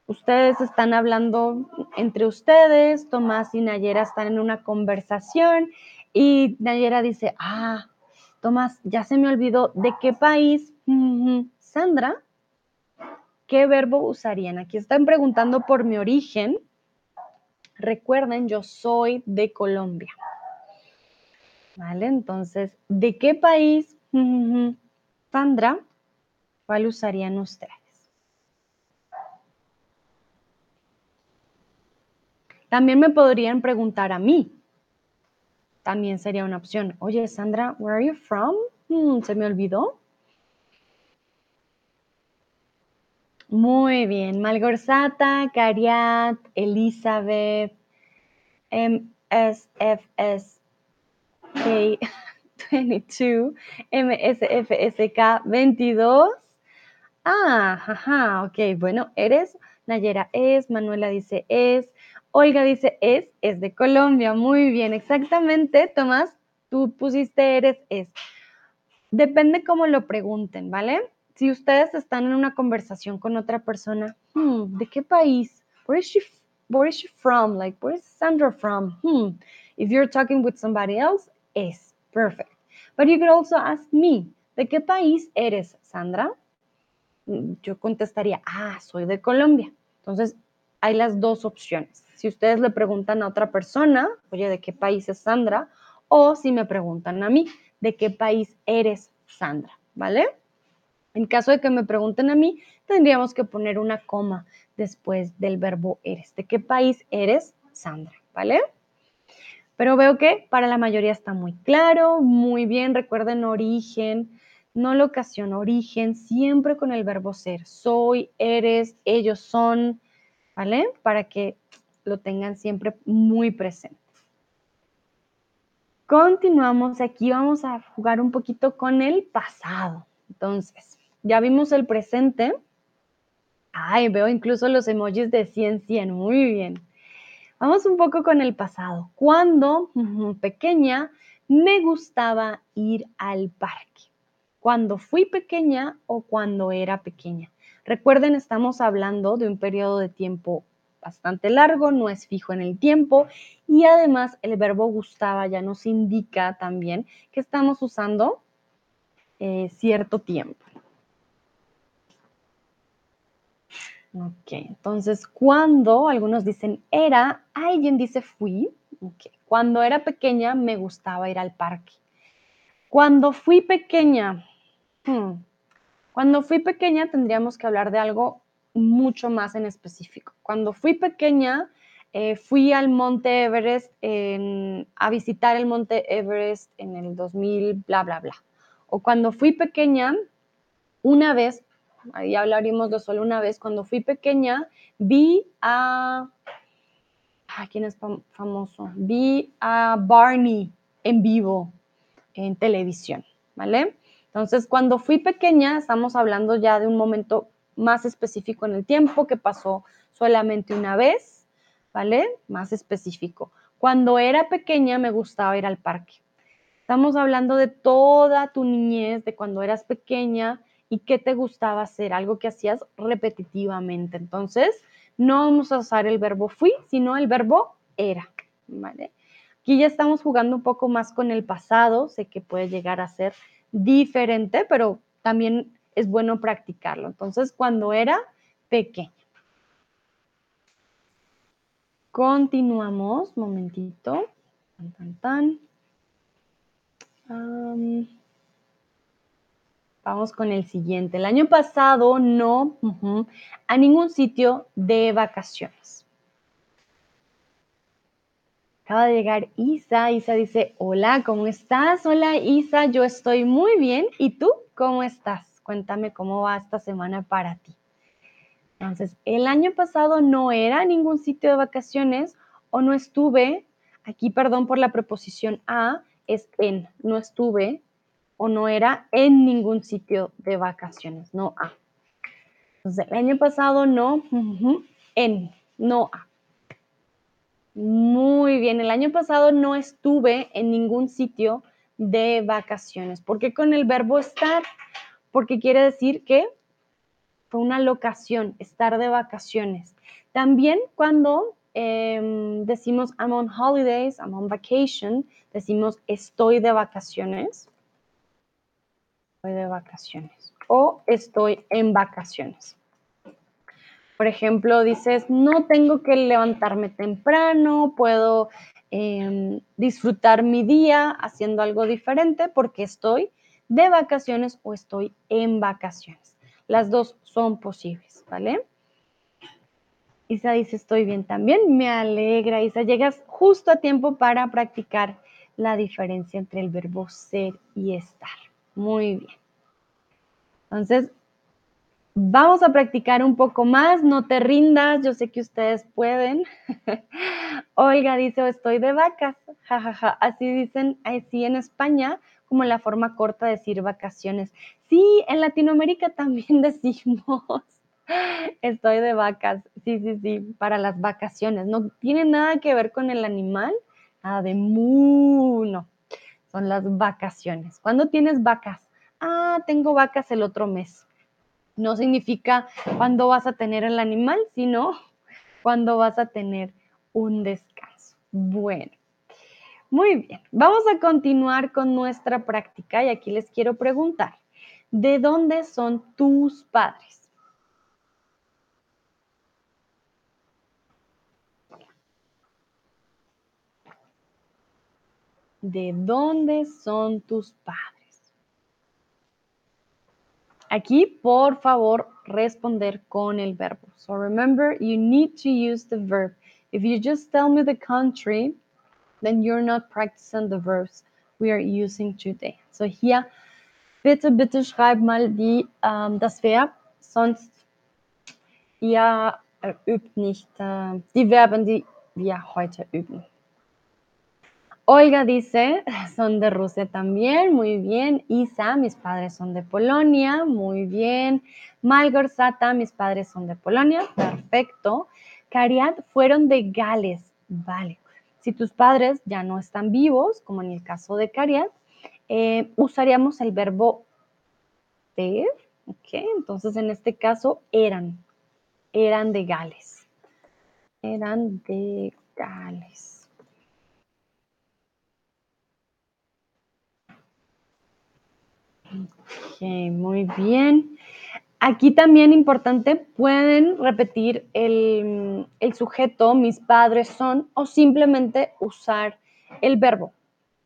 Ustedes están hablando entre ustedes, Tomás y Nayera están en una conversación y Nayera dice, ah, Tomás, ya se me olvidó, ¿de qué país, Sandra? ¿Qué verbo usarían? Aquí están preguntando por mi origen. Recuerden, yo soy de Colombia. ¿Vale? Entonces, ¿de qué país, Sandra, cuál usarían ustedes? También me podrían preguntar a mí. También sería una opción. Oye, Sandra, where are you from? Hmm, ¿Se me olvidó? Muy bien. Malgorzata, Cariat, Elizabeth, MSFS K22, MSFSK 22. Ah, ajá, ok. Bueno, eres, Nayera es, Manuela dice es, Olga dice es, es de Colombia. Muy bien, exactamente, Tomás, tú pusiste eres, es. Depende cómo lo pregunten, ¿vale? Si ustedes están en una conversación con otra persona, hmm, ¿de qué país? Where is she, where is she from? Like, where is Sandra from? Hmm. If you're talking with somebody else, es. Perfect. But you could also ask me, ¿de qué país eres, Sandra? Mm, yo contestaría, ah, soy de Colombia. Entonces, hay las dos opciones. Si ustedes le preguntan a otra persona, oye, ¿de qué país es Sandra? O si me preguntan a mí, ¿de qué país eres, Sandra? ¿Vale? En caso de que me pregunten a mí, tendríamos que poner una coma después del verbo eres. ¿De qué país eres, Sandra? ¿Vale? Pero veo que para la mayoría está muy claro, muy bien. Recuerden origen, no locación, origen, siempre con el verbo ser. Soy, eres, ellos son, ¿vale? Para que lo tengan siempre muy presente. Continuamos aquí, vamos a jugar un poquito con el pasado. Entonces, ya vimos el presente. Ay, veo incluso los emojis de 100, 100, muy bien. Vamos un poco con el pasado. Cuando pequeña me gustaba ir al parque. Cuando fui pequeña o cuando era pequeña. Recuerden, estamos hablando de un periodo de tiempo bastante largo, no es fijo en el tiempo y además el verbo gustaba ya nos indica también que estamos usando eh, cierto tiempo. Ok, entonces cuando algunos dicen era, alguien dice fui. Cuando era pequeña me gustaba ir al parque. Cuando fui pequeña, hmm, cuando fui pequeña tendríamos que hablar de algo mucho más en específico. Cuando fui pequeña, eh, fui al Monte Everest a visitar el Monte Everest en el 2000, bla, bla, bla. O cuando fui pequeña, una vez, ahí hablaríamos de solo una vez, cuando fui pequeña, vi a, ¿a ¿quién es famoso? Vi a Barney en vivo en televisión, ¿vale? Entonces, cuando fui pequeña, estamos hablando ya de un momento más específico en el tiempo que pasó solamente una vez, ¿vale? Más específico. Cuando era pequeña me gustaba ir al parque. Estamos hablando de toda tu niñez, de cuando eras pequeña y qué te gustaba hacer, algo que hacías repetitivamente. Entonces, no vamos a usar el verbo fui, sino el verbo era, ¿vale? Aquí ya estamos jugando un poco más con el pasado, sé que puede llegar a ser diferente, pero también es bueno practicarlo. Entonces, cuando era pequeña. Continuamos, momentito. Tan, tan, vamos con el siguiente. El año pasado no a ningún sitio de vacaciones. Acaba de llegar Isa. Isa dice, hola, ¿cómo estás? Hola Isa, yo estoy muy bien. ¿Y tú cómo estás? Cuéntame cómo va esta semana para ti. Entonces, el año pasado no era ningún sitio de vacaciones o no estuve, aquí perdón por la preposición a, es en, no estuve o no era en ningún sitio de vacaciones, no a. Entonces, el año pasado no, en, no a. Muy bien, el año pasado no estuve en ningún sitio de vacaciones. ¿Por qué con el verbo estar? porque quiere decir que fue una locación, estar de vacaciones. También cuando em, decimos I'm on holidays, I'm on vacation, decimos estoy de vacaciones. Estoy de vacaciones. O estoy en vacaciones. Por ejemplo, dices, no tengo que levantarme temprano, puedo em, disfrutar mi día haciendo algo diferente porque estoy de vacaciones o estoy en vacaciones. Las dos son posibles, ¿vale? Isa dice, estoy bien también. Me alegra, Isa. Llegas justo a tiempo para practicar la diferencia entre el verbo ser y estar. Muy bien. Entonces, vamos a practicar un poco más. No te rindas. Yo sé que ustedes pueden. <laughs> Olga dice, estoy de vacas. Ja, Así dicen, así en España como la forma corta de decir vacaciones. Sí, en Latinoamérica también <laughs> decimos, estoy de vacas, sí, sí, sí, para las vacaciones. No tiene nada que ver con el animal, nada de mu, no, son las vacaciones. ¿Cuándo tienes vacas? Ah, tengo vacas el otro mes. No significa cuándo vas a tener el animal, sino cuándo vas a tener un descanso. Bueno. Muy bien, vamos a continuar con nuestra práctica y aquí les quiero preguntar, ¿de dónde son tus padres? ¿De dónde son tus padres? Aquí, por favor, responder con el verbo. So remember, you need to use the verb. If you just tell me the country, then you're not practicing the verbs we are using today. So hier, bitte, bitte schreib mal die, ähm, das Verb, sonst ihr übt nicht äh, die Verben, die wir heute üben. Olga dice, <laughs> son de Rusia también, muy bien. Isa, mis padres son de Polonia, muy bien. Malgorzata, mis padres son de Polonia, perfecto. Cariat, fueron de Gales, vale. Si tus padres ya no están vivos, como en el caso de Cariat, eh, usaríamos el verbo ser, ok. Entonces en este caso eran, eran de Gales. Eran de Gales. Ok, muy bien. Aquí también importante, pueden repetir el, sujeto, mis padres son, o simplemente usar el verbo.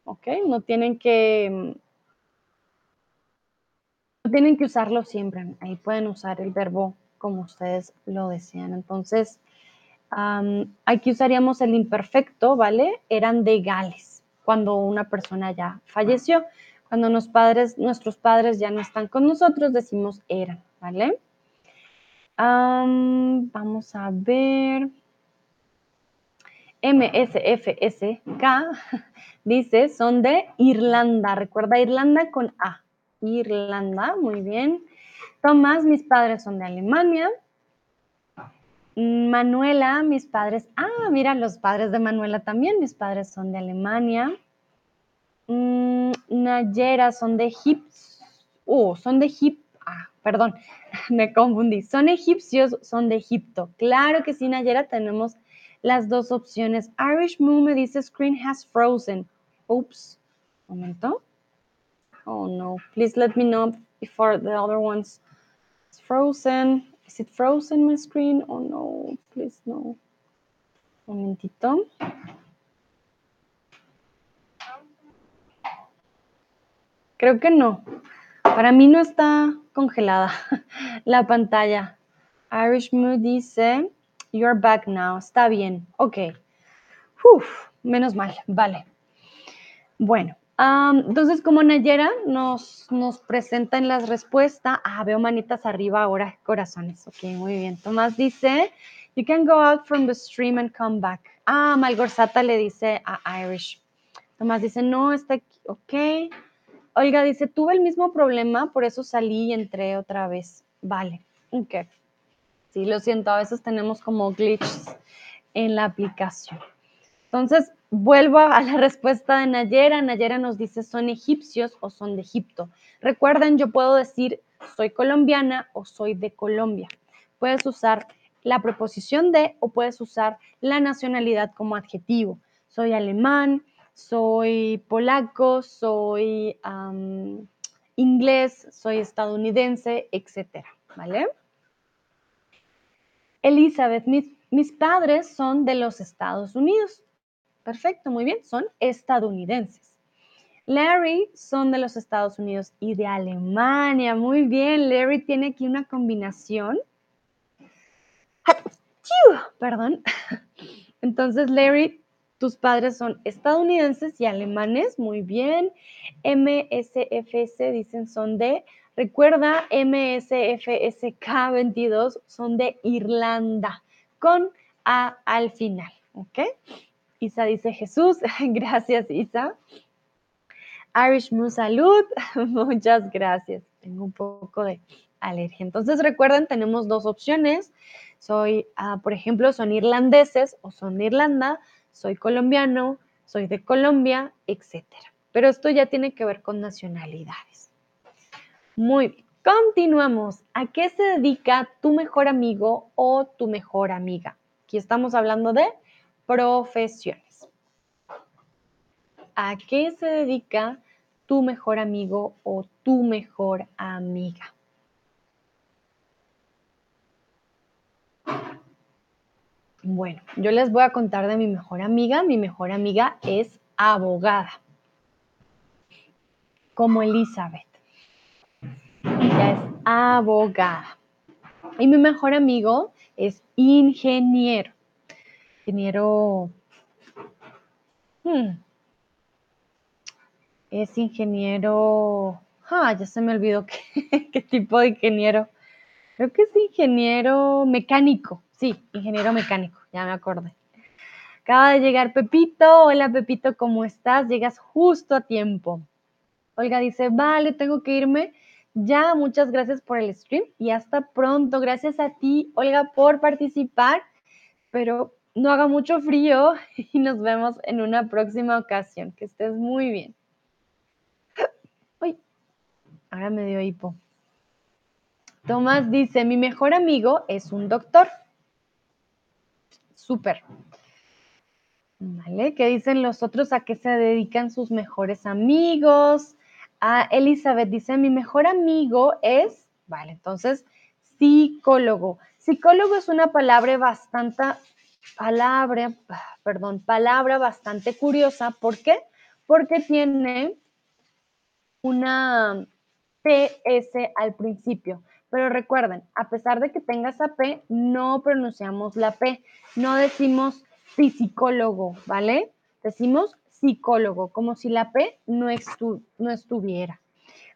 ¿Ok? No tienen que... Tienen que usarlo siempre. Ahí pueden usar el verbo como ustedes lo desean. Entonces, aquí usaríamos el imperfecto, ¿vale? Eran de Gales, cuando una persona ya falleció. Cuando nuestros padres ya no están con nosotros, decimos eran, ¿vale? vamos a ver. MSFSK <laughs> dice, son de Irlanda. Recuerda Irlanda con A. Irlanda, muy bien. Tomás, mis padres son de Alemania. Manuela, mis padres. Ah, mira, los padres de Manuela también. Mis padres son de Alemania. Mm, Nayera son de egipcios. Oh, son de Egipto. Ah, perdón, <laughs> me confundí. Son egipcios, son de Egipto. Claro que sí, Nayera, tenemos las dos opciones. Irish Moon me dice screen has frozen. Oops. Momento. Oh no. Please let me know before the other ones. It's frozen. Is it frozen my screen? Oh no. Please no. Momentito. Creo que no. Para mí no está congelada <laughs> la pantalla. Irish Mood dice, you're back now. Está bien. Ok. Menos mal. Vale. Bueno, entonces como Nayera nos, nos presenta en las respuestas, ah, veo manitas arriba ahora, corazones. Ok, muy bien. Tomás dice, you can go out from the stream and come back. Ah, Malgorzata le dice a Irish. Tomás dice, no, está aquí. Ok. Olga dice, tuve el mismo problema, por eso salí y entré otra vez. Vale, ok. Sí, lo siento, a veces tenemos como glitches en la aplicación. Entonces, vuelvo a la <laughs> respuesta de Nayera. Nayera nos dice, ¿son egipcios o son de Egipto? Recuerden, yo puedo decir, soy colombiana o soy de Colombia. Puedes usar la preposición de o puedes usar la nacionalidad como adjetivo. Soy alemán, soy polaco, soy inglés, soy estadounidense, etcétera, ¿vale? Elizabeth, mis, mis padres son de los Estados Unidos. Perfecto, muy bien, son estadounidenses. Larry son de los Estados Unidos y de Alemania. Muy bien, Larry tiene aquí una combinación. Perdón. <laughs> Entonces, Larry tus padres son estadounidenses y alemanes, muy bien. MSFS dicen son de, recuerda, MSFSK 22 son de Irlanda, con A al final, ¿ok? Isa dice Jesús, <laughs> gracias Isa. Irish Mu Salud, <laughs> muchas gracias. Tengo un poco de alergia. Entonces recuerden, tenemos dos opciones. Soy, ah, por ejemplo, son irlandeses o son de Irlanda soy colombiano, soy de Colombia, etc. Pero esto ya tiene que ver con nacionalidades. Muy bien, continuamos. ¿A qué se dedica tu mejor amigo o tu mejor amiga? Aquí estamos hablando de profesiones. ¿A qué se dedica tu mejor amigo o tu mejor amiga? Bueno, yo les voy a contar de mi mejor amiga. Mi mejor amiga es abogada, como Elizabeth. Ella es abogada. Y mi mejor amigo es ingeniero. Ingeniero Hmm. Es ingeniero. Ah, ya se me olvidó <laughs> qué, qué tipo de ingeniero. Creo que es ingeniero mecánico. Sí, ingeniero mecánico, ya me acordé. Acaba de llegar Pepito. Hola Pepito, ¿cómo estás? Llegas justo a tiempo. Olga dice, vale, tengo que irme. Ya, muchas gracias por el stream y hasta pronto. Gracias a ti, Olga, por participar. Pero no haga mucho frío <laughs> y nos vemos en una próxima ocasión. Que estés muy bien. Uy, ahora me dio hipo. Tomás dice, mi mejor amigo es un doctor. Súper. ¿Vale? ¿Qué dicen los otros? ¿A qué se dedican sus mejores amigos? A Elizabeth dice, mi mejor amigo es, vale, entonces, psicólogo. Psicólogo es una palabra bastante, palabra, perdón, palabra bastante curiosa. ¿Por qué? Porque tiene una PS al principio. Pero recuerden, a pesar de que tenga esa P, no pronunciamos la P. No decimos psicólogo, ¿vale? Decimos psicólogo, como si la P no estuviera.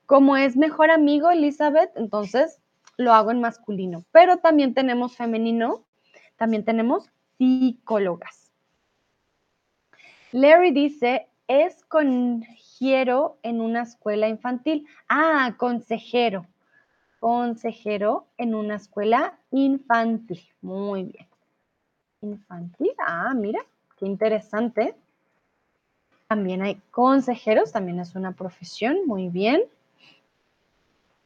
Como es mejor amigo Elizabeth, entonces lo hago en masculino. Pero también tenemos femenino, también tenemos psicólogas. Larry dice, es consejero en una escuela infantil. Ah, consejero. Consejero en una escuela infantil. Muy bien. Infantil. Ah, mira, qué interesante. También hay consejeros, también es una profesión. Muy bien.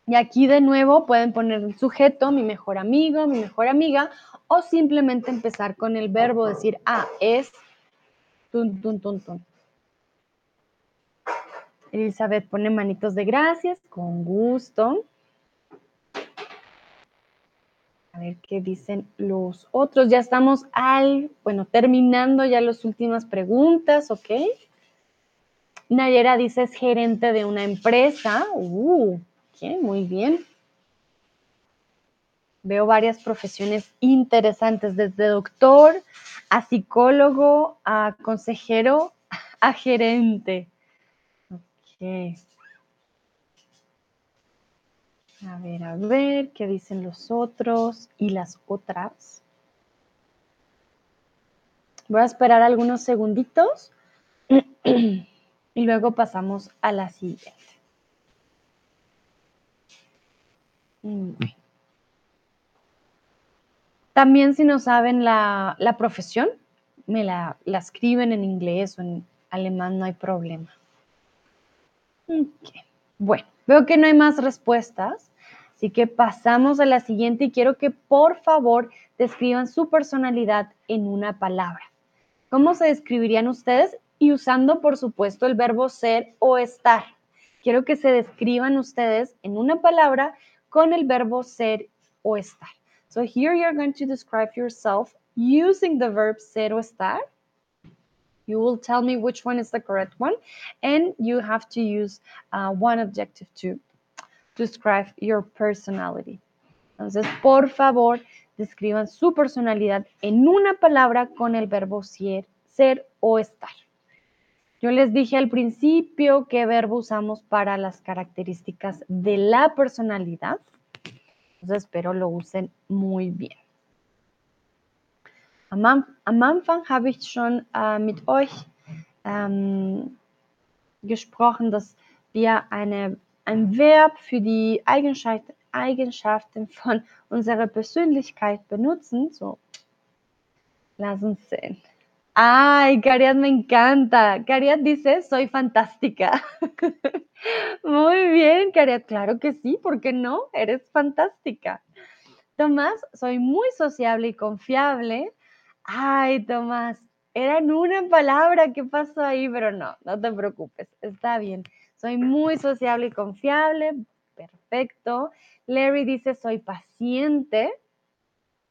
Y aquí de nuevo pueden poner el sujeto, mi mejor amigo, mi mejor amiga, o simplemente empezar con el verbo, decir, ah, es, tun, tun, tun, tun. Elizabeth pone manitos de gracias, con gusto. A ver qué dicen los otros. Ya estamos al, bueno, terminando ya las últimas preguntas, ¿ok? Nayera dice es gerente de una empresa. Uh, muy bien. Veo varias profesiones interesantes, desde doctor a psicólogo, a consejero, a gerente. Ok. A ver, a ver, ¿qué dicen los otros y las otras? Voy a esperar algunos segunditos <clears throat> y luego pasamos a la siguiente. Mm. También si no saben la, profesión, me la, escriben en inglés o en alemán, no hay problema. Bueno, veo que no hay más respuestas, así que pasamos a la siguiente y quiero que por favor describan su personalidad en una palabra. ¿Cómo se describirían ustedes? Y usando, por supuesto, el verbo ser o estar. Quiero que se describan ustedes en una palabra con el verbo ser o estar. So here you're going to describe yourself using the verb ser o estar. You will tell me which one is the correct one, and you have to use uh, one adjective to describe your personality. Entonces, por favor, describan su personalidad en una palabra con el verbo ser, ser o estar. Yo les dije al principio qué verbo usamos para las características de la personalidad. Entonces espero lo usen muy bien. Am, Anfang habe ich schon äh, mit euch ähm, gesprochen, dass wir eine, ein Verb für die Eigenschaften, Eigenschaften von unserer Persönlichkeit benutzen. So, lass uns sehen. Ay, Cariat me encanta. Cariat dice, soy fantástica. <laughs> Muy bien, Cariat. Claro que sí, ¿por qué no? Eres fantástica. Tomás, soy muy sociable y confiable. Ay, Tomás, era en una palabra. ¿Qué pasó ahí? Pero no, no te preocupes. Está bien. Soy muy sociable y confiable. Perfecto. Larry dice, soy paciente.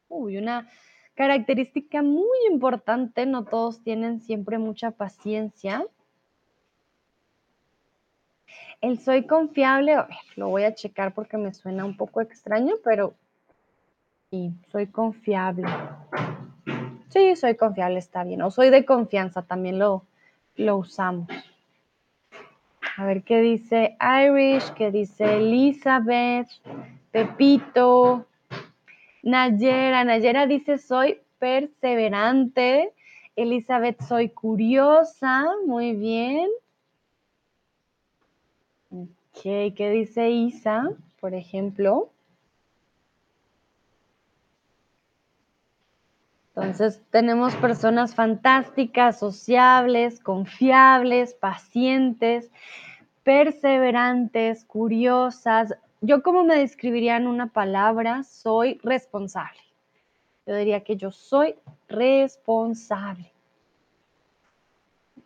Uy, una Característica muy importante, no todos tienen siempre mucha paciencia. El soy confiable, lo voy a checar porque me suena un poco extraño, pero sí, soy confiable. Sí, soy confiable, está bien. O soy de confianza, también lo, lo usamos. A ver qué dice Irish, qué dice Elizabeth, Pepito, Nayera. Nayera dice soy perseverante. Elizabeth, soy curiosa. Muy bien. Ok, ¿qué dice Isa, por ejemplo? Entonces, tenemos personas fantásticas, sociables, confiables, pacientes, perseverantes, curiosas. Yo como me describiría en una palabra, soy responsable. Yo diría que yo soy responsable.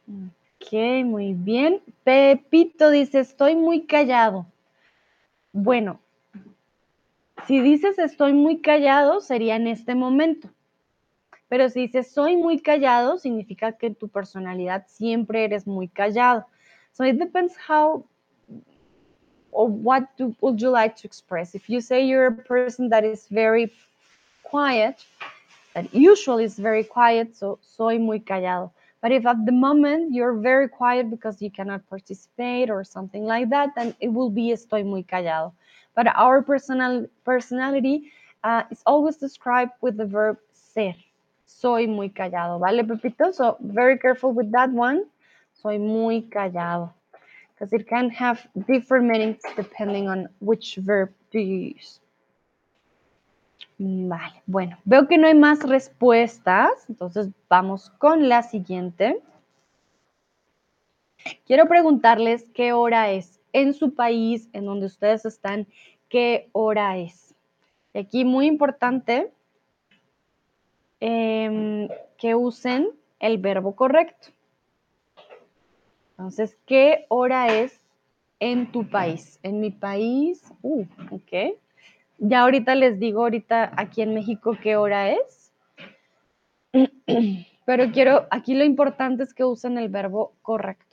Ok, muy bien. Pepito dice, estoy muy callado. Bueno, si dices estoy muy callado, sería en este momento. Pero si dices soy muy callado, significa que tu personalidad siempre eres muy callado. So it depends how or what would you like to express. If you say you're a person that is very quiet, that usually is very quiet, so soy muy callado. But if at the moment you're very quiet because you cannot participate or something like that, then it will be estoy muy callado. But our personal personality uh, is always described with the verb ser soy muy callado, ¿vale, Pepito? So very careful with that one. Soy muy callado. Because it can have different meanings depending on which verb do you use. Vale, bueno, veo que no hay más respuestas, entonces vamos con la siguiente. Quiero preguntarles qué hora es en su país, en donde ustedes están, qué hora es. Y aquí muy importante, Em, que usen el verbo correcto. Entonces, ¿qué hora es en tu país? En mi país, uh, ok. Ya ahorita les digo, ahorita aquí en México, qué hora es. <clears throat> Pero quiero, aquí lo importante es que usen el verbo correcto.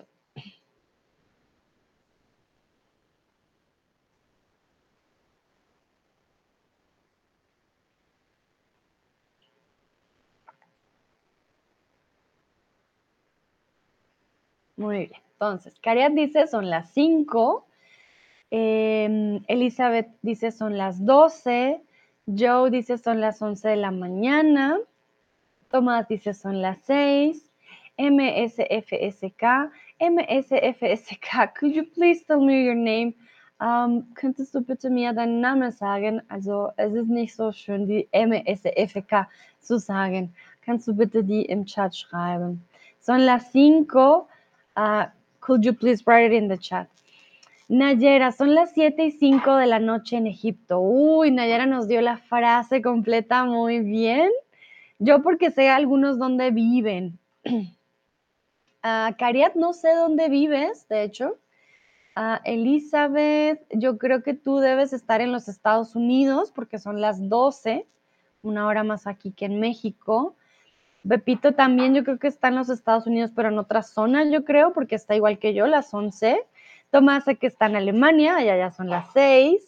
Muy bien. Entonces, Cariat dice son las 5. Em, Elizabeth dice son las 12. Joe dice son las 11 de la mañana. Tomás dice son las 6. MSFSK. MSFSK, <laughs> could you please tell me your name? Um, könntest du bitte mir deinen Namen sagen? Also, es ist nicht so schön, die MSFK zu sagen. Kannst du bitte die im Chat schreiben? Son las 5. Uh, could you please write it in the chat? Nayera, son las 7 y 5 de la noche en Egipto. Uy, Nayera nos dio la frase completa muy bien. Yo porque sé algunos dónde viven. Uh, <clears throat> Cariat, no sé dónde vives, de hecho. Uh, Elizabeth, yo creo que tú debes estar en los Estados Unidos porque son las 12, una hora más aquí que en México. Pepito también yo creo que está en los Estados Unidos, pero en otra zona, yo creo, porque está igual que yo, las 11. Tomás sé que está en Alemania, allá ya son las 6.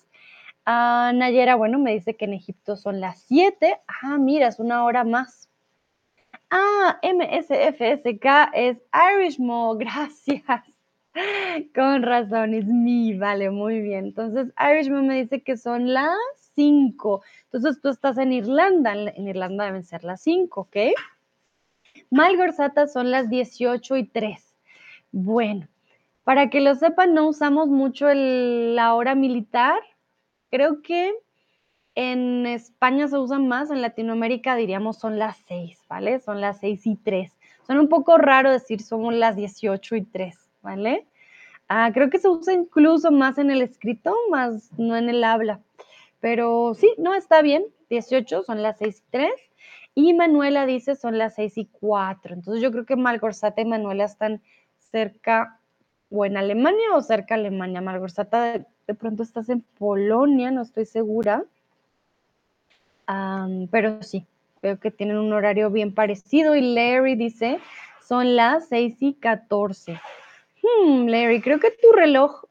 Ah, Nayera, bueno, me dice que en Egipto son las 7. Ah, mira, es una hora más. Ah, MSFSK es Irishmo, <laughs> gracias. Con razón, es mi, vale, muy bien. Entonces, Irishmo me dice que son las 5. Entonces, tú estás en Irlanda, en Irlanda deben ser las 5, ¿ok? Malgorzata son las 18 y 3. Bueno, para que lo sepan, no usamos mucho la hora militar. Creo que en España se usan más, en Latinoamérica diríamos son las 6, ¿vale? Son las 6 y 3. Son un poco raro decir son las 18 y 3, ¿vale? Ah, creo que se usa incluso más en el escrito, más no en el habla. Pero sí, no, está bien. 18 son las 6 y 3. Y Manuela dice son las 6 y 4. Entonces yo creo que Malgorzata y Manuela están cerca o en Alemania o cerca de Alemania. Malgorzata de, pronto estás en Polonia, no estoy segura. pero sí, veo que tienen un horario bien parecido. Y Larry dice son las 6 y 14. Hmm, Larry, creo que tu reloj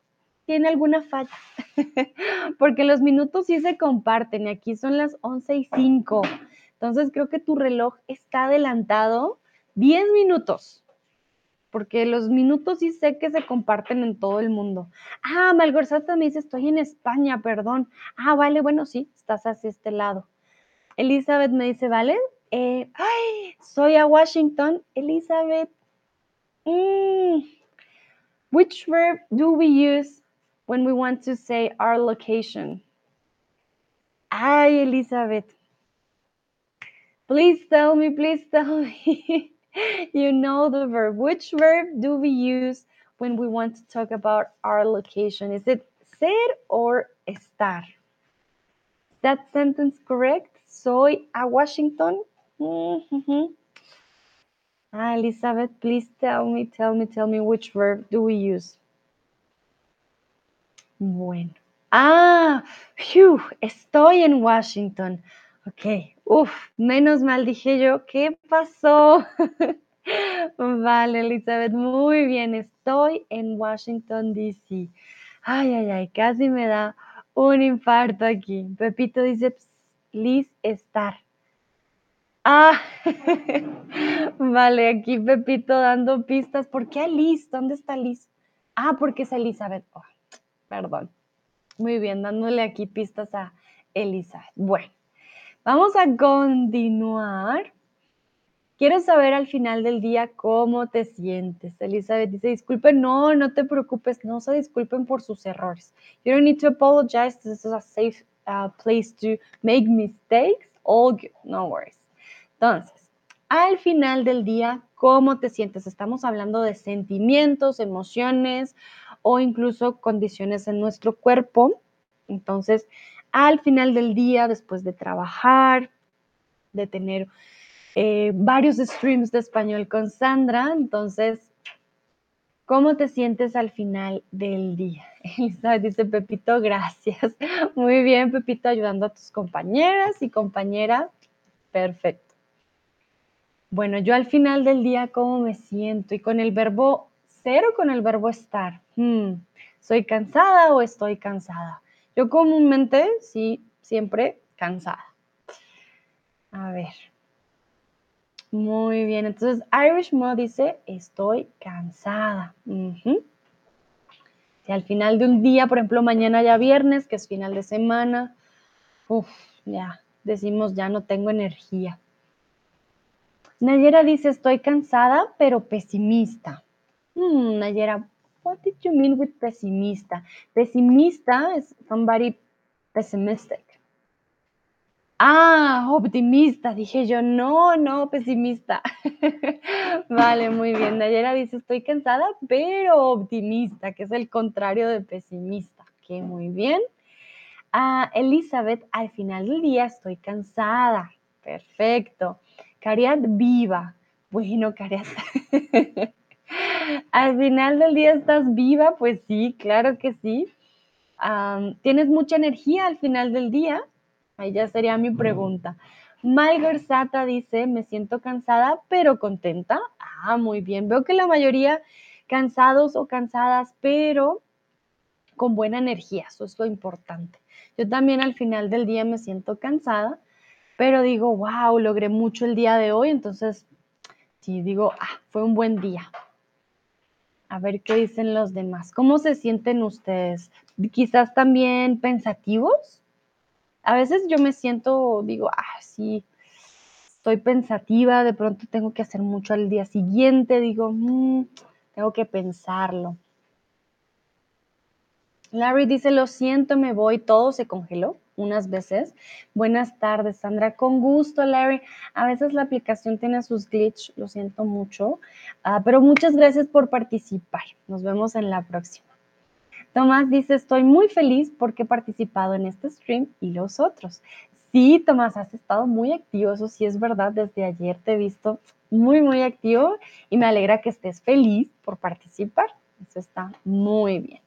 tiene alguna falla, <laughs> porque los minutos sí se comparten y aquí son las 11 y 5. Entonces creo que tu reloj está adelantado 10 minutos. porque los minutos sí sé que se comparten en todo el mundo. Ah, Malgorzata me dice, estoy en España, perdón. Ah, vale, bueno, sí, estás hacia este lado. Elizabeth me dice, ¿vale? Eh, ay, soy a Washington. Elizabeth, mm, which verb do we use when we want to say our location? Ay, Elizabeth. Please tell me, please tell <laughs> me. you know the verb. Which verb do we use when we want to talk about our location? Is it ser or estar? Is that sentence correct? Soy a Washington. Mm -hmm. Ah, Elizabeth, please tell me, tell me, tell me which verb do we use? Bueno. Ah, phew, estoy en Washington. Ok, uf, menos mal dije yo, ¿qué pasó? <laughs> vale, Elizabeth, muy bien, estoy en Washington, D.C. Ay, ay, ay, casi me da un infarto aquí. Pepito dice, Liz, estar. Ah, <laughs> vale, aquí Pepito dando pistas. ¿Por qué Liz? ¿Dónde está Liz? Ah, porque es Elizabeth. Perdón. Muy bien, dándole aquí pistas a Elizabeth. Bueno. Vamos a continuar. Quiero saber al final del día cómo te sientes. Elizabeth dice, disculpen, no, no te preocupes, no se disculpen por sus errores. You don't need to apologize. This is a safe uh, place to make mistakes. All good, no worries. Entonces, al final del día, ¿cómo te sientes? Estamos hablando de sentimientos, emociones o incluso condiciones en nuestro cuerpo. Entonces, al final del día, después de trabajar, de tener eh, varios streams de español con Sandra. Entonces, ¿cómo te sientes al final del día? <laughs> Elizabeth dice, Pepito, gracias. <laughs> Muy bien, Pepito, ayudando a tus compañeras y compañeras. Perfecto. Bueno, yo al final del día, ¿cómo me siento? Y con el verbo ser o con el verbo estar. Hmm, ¿Soy cansada o estoy cansada? Yo comúnmente, sí, siempre cansada. A ver. Muy bien, entonces Irish Mo dice, estoy cansada. Si al final de un día, por ejemplo, mañana ya viernes, que es final de semana, ya, decimos, ya no tengo energía. Nayera dice, estoy cansada, pero pesimista. Mm, Nayera, what did you mean with pesimista? Pesimista is somebody pessimistic. Ah, optimista, dije yo, no, no, pesimista. <laughs> vale, muy bien. Nayera dice, estoy cansada, pero optimista, que es el contrario de pesimista. Que muy bien. Ah, Elizabeth, al final del día estoy cansada. Perfecto. Cariat, viva. Bueno, Cariat. <laughs> Al final del día estás viva, pues sí, claro que sí. ¿Tienes mucha energía al final del día? Ahí ya sería mi pregunta. Malgorzata dice, me siento cansada, pero contenta. Ah, muy bien. Veo que la mayoría cansados o cansadas, pero con buena energía. Eso es lo importante. Yo también al final del día me siento cansada, pero digo, wow, logré mucho el día de hoy. Entonces, sí, digo, ah, fue un buen día. A ver qué dicen los demás. ¿Cómo se sienten ustedes? Quizás también pensativos. A veces yo me siento, digo, ah, sí, estoy pensativa, de pronto tengo que hacer mucho al día siguiente, digo, mm, tengo que pensarlo. Larry dice, lo siento, me voy, todo se congeló unas veces. Buenas tardes, Sandra. Con gusto, Larry. A veces la aplicación tiene sus glitch, lo siento mucho, ah, pero muchas gracias por participar. Nos vemos en la próxima. Tomás dice, estoy muy feliz porque he participado en este stream y los otros. Sí, Tomás, has estado muy activo, eso sí es verdad, desde ayer te he visto muy, muy activo y me alegra que estés feliz por participar. Eso está muy bien.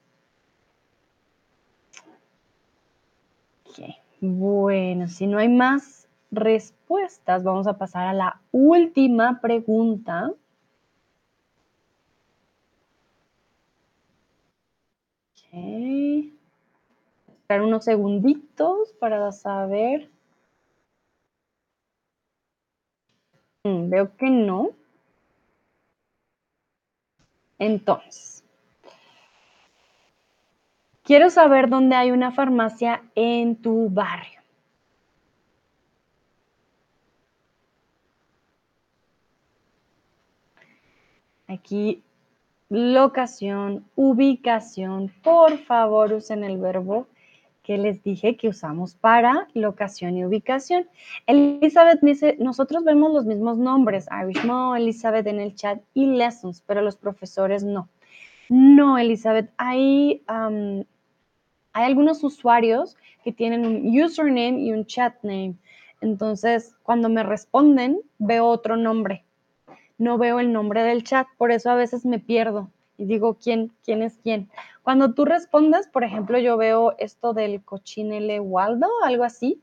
Bueno, si no hay más respuestas, vamos a pasar a la última pregunta. Ok. Esperar unos segunditos para saber. Mm, veo que no. Entonces, quiero saber dónde hay una farmacia en tu barrio. Aquí, locación, ubicación. Por favor, usen el verbo que les dije que usamos para locación y ubicación. Elizabeth dice, nosotros vemos los mismos nombres, Irish Mo, Elizabeth en el chat y lessons, pero los profesores no. No, Elizabeth, hay, hay algunos usuarios que tienen un username y un chat name. Entonces, cuando me responden, veo otro nombre. No veo el nombre del chat, por eso a veces me pierdo y digo quién, quién es quién. Cuando tú respondes, por ejemplo, yo veo esto del cochinele Waldo, algo así.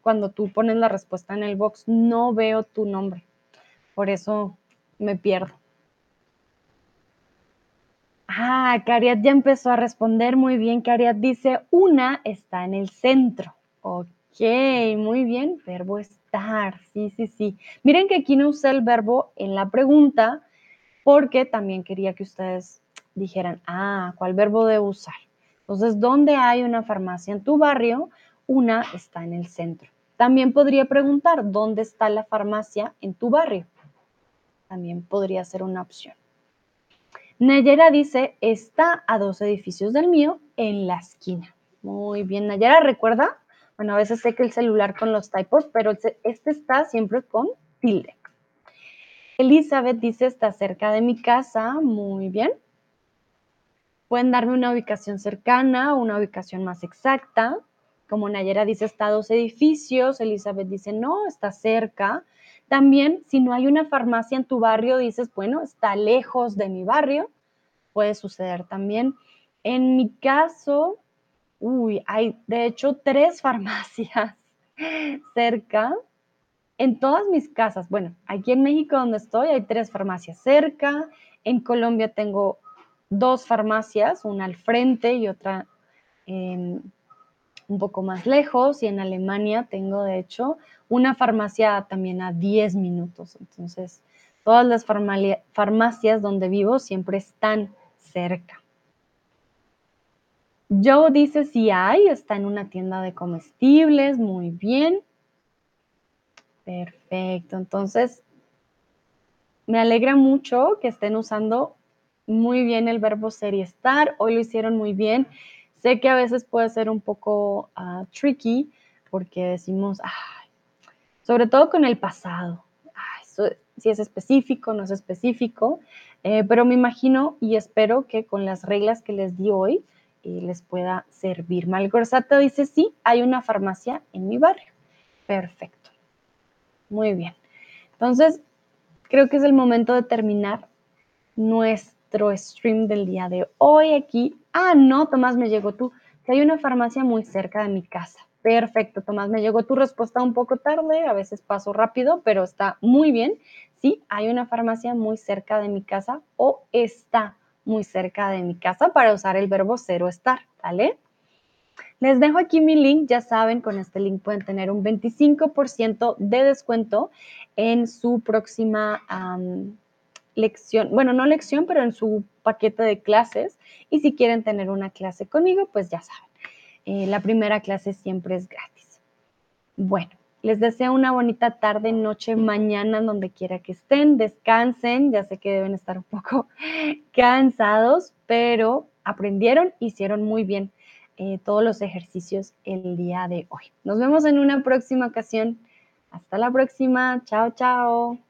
Cuando tú pones la respuesta en el box, no veo tu nombre. Por eso me pierdo. Ah, Cariat ya empezó a responder muy bien. Cariat dice, una está en el centro. Ok, muy bien. Verbo estar. Sí, sí, sí. Miren que aquí no usé el verbo en la pregunta, porque también quería que ustedes dijeran, ah, ¿cuál verbo debo usar? Entonces, ¿dónde hay una farmacia en tu barrio? Una está en el centro. También podría preguntar, ¿dónde está la farmacia en tu barrio? También podría ser una opción. Nayera dice, está a dos edificios del mío en la esquina. Muy bien, Nayera, ¿recuerda? Bueno, a veces sé que el celular con los typos, pero este está siempre con tilde. Elizabeth dice, está cerca de mi casa. Muy bien. Pueden darme una ubicación cercana una ubicación más exacta. Como Nayera dice, está a dos edificios. Elizabeth dice, no, está cerca. También, si no hay una farmacia en tu barrio, dices, bueno, está lejos de mi barrio. Puede suceder también. En mi caso, uy, hay de hecho tres <laughs> farmacias cerca en todas mis casas, bueno, aquí en México donde estoy hay tres farmacias cerca, en Colombia tengo dos farmacias, una al frente y otra un poco más lejos, y en Alemania tengo de hecho una farmacia también a 10 minutos, entonces todas las farmacias donde vivo siempre están cerca. Joe dice si hay, está en una tienda de comestibles, muy bien. Perfecto, entonces me alegra mucho que estén usando muy bien el verbo ser y estar. Hoy lo hicieron muy bien. Sé que a veces puede ser un poco ah, tricky porque decimos, sobre todo con el pasado, si es específico, no es específico, eh, pero me imagino y espero que con las reglas que les di hoy eh, les pueda servir. Malgorzata dice, sí, hay una farmacia en mi barrio. Perfecto. Muy bien. Entonces, creo que es el momento de terminar nuestro stream del día de hoy aquí. Ah, no, Tomás, me llegó tú. Que hay una farmacia muy cerca de mi casa. Perfecto, Tomás, me llegó tu respuesta un poco tarde, a veces paso rápido, pero está muy bien. Sí, hay una farmacia muy cerca de mi casa o está muy cerca de mi casa para usar el verbo ser o estar, ¿vale? Les dejo aquí mi link, ya saben, con este link pueden tener un 25% de descuento en su próxima lección, bueno, no lección, pero en su paquete de clases. Y si quieren tener una clase conmigo, pues ya saben, eh, la primera clase siempre es gratis. Bueno, les deseo una bonita tarde, noche, mañana, donde quiera que estén, descansen, ya sé que deben estar un poco <laughs> cansados, pero aprendieron, hicieron muy bien eh, todos los ejercicios el día de hoy. Nos vemos en una próxima ocasión. Hasta la próxima. Chao, chao.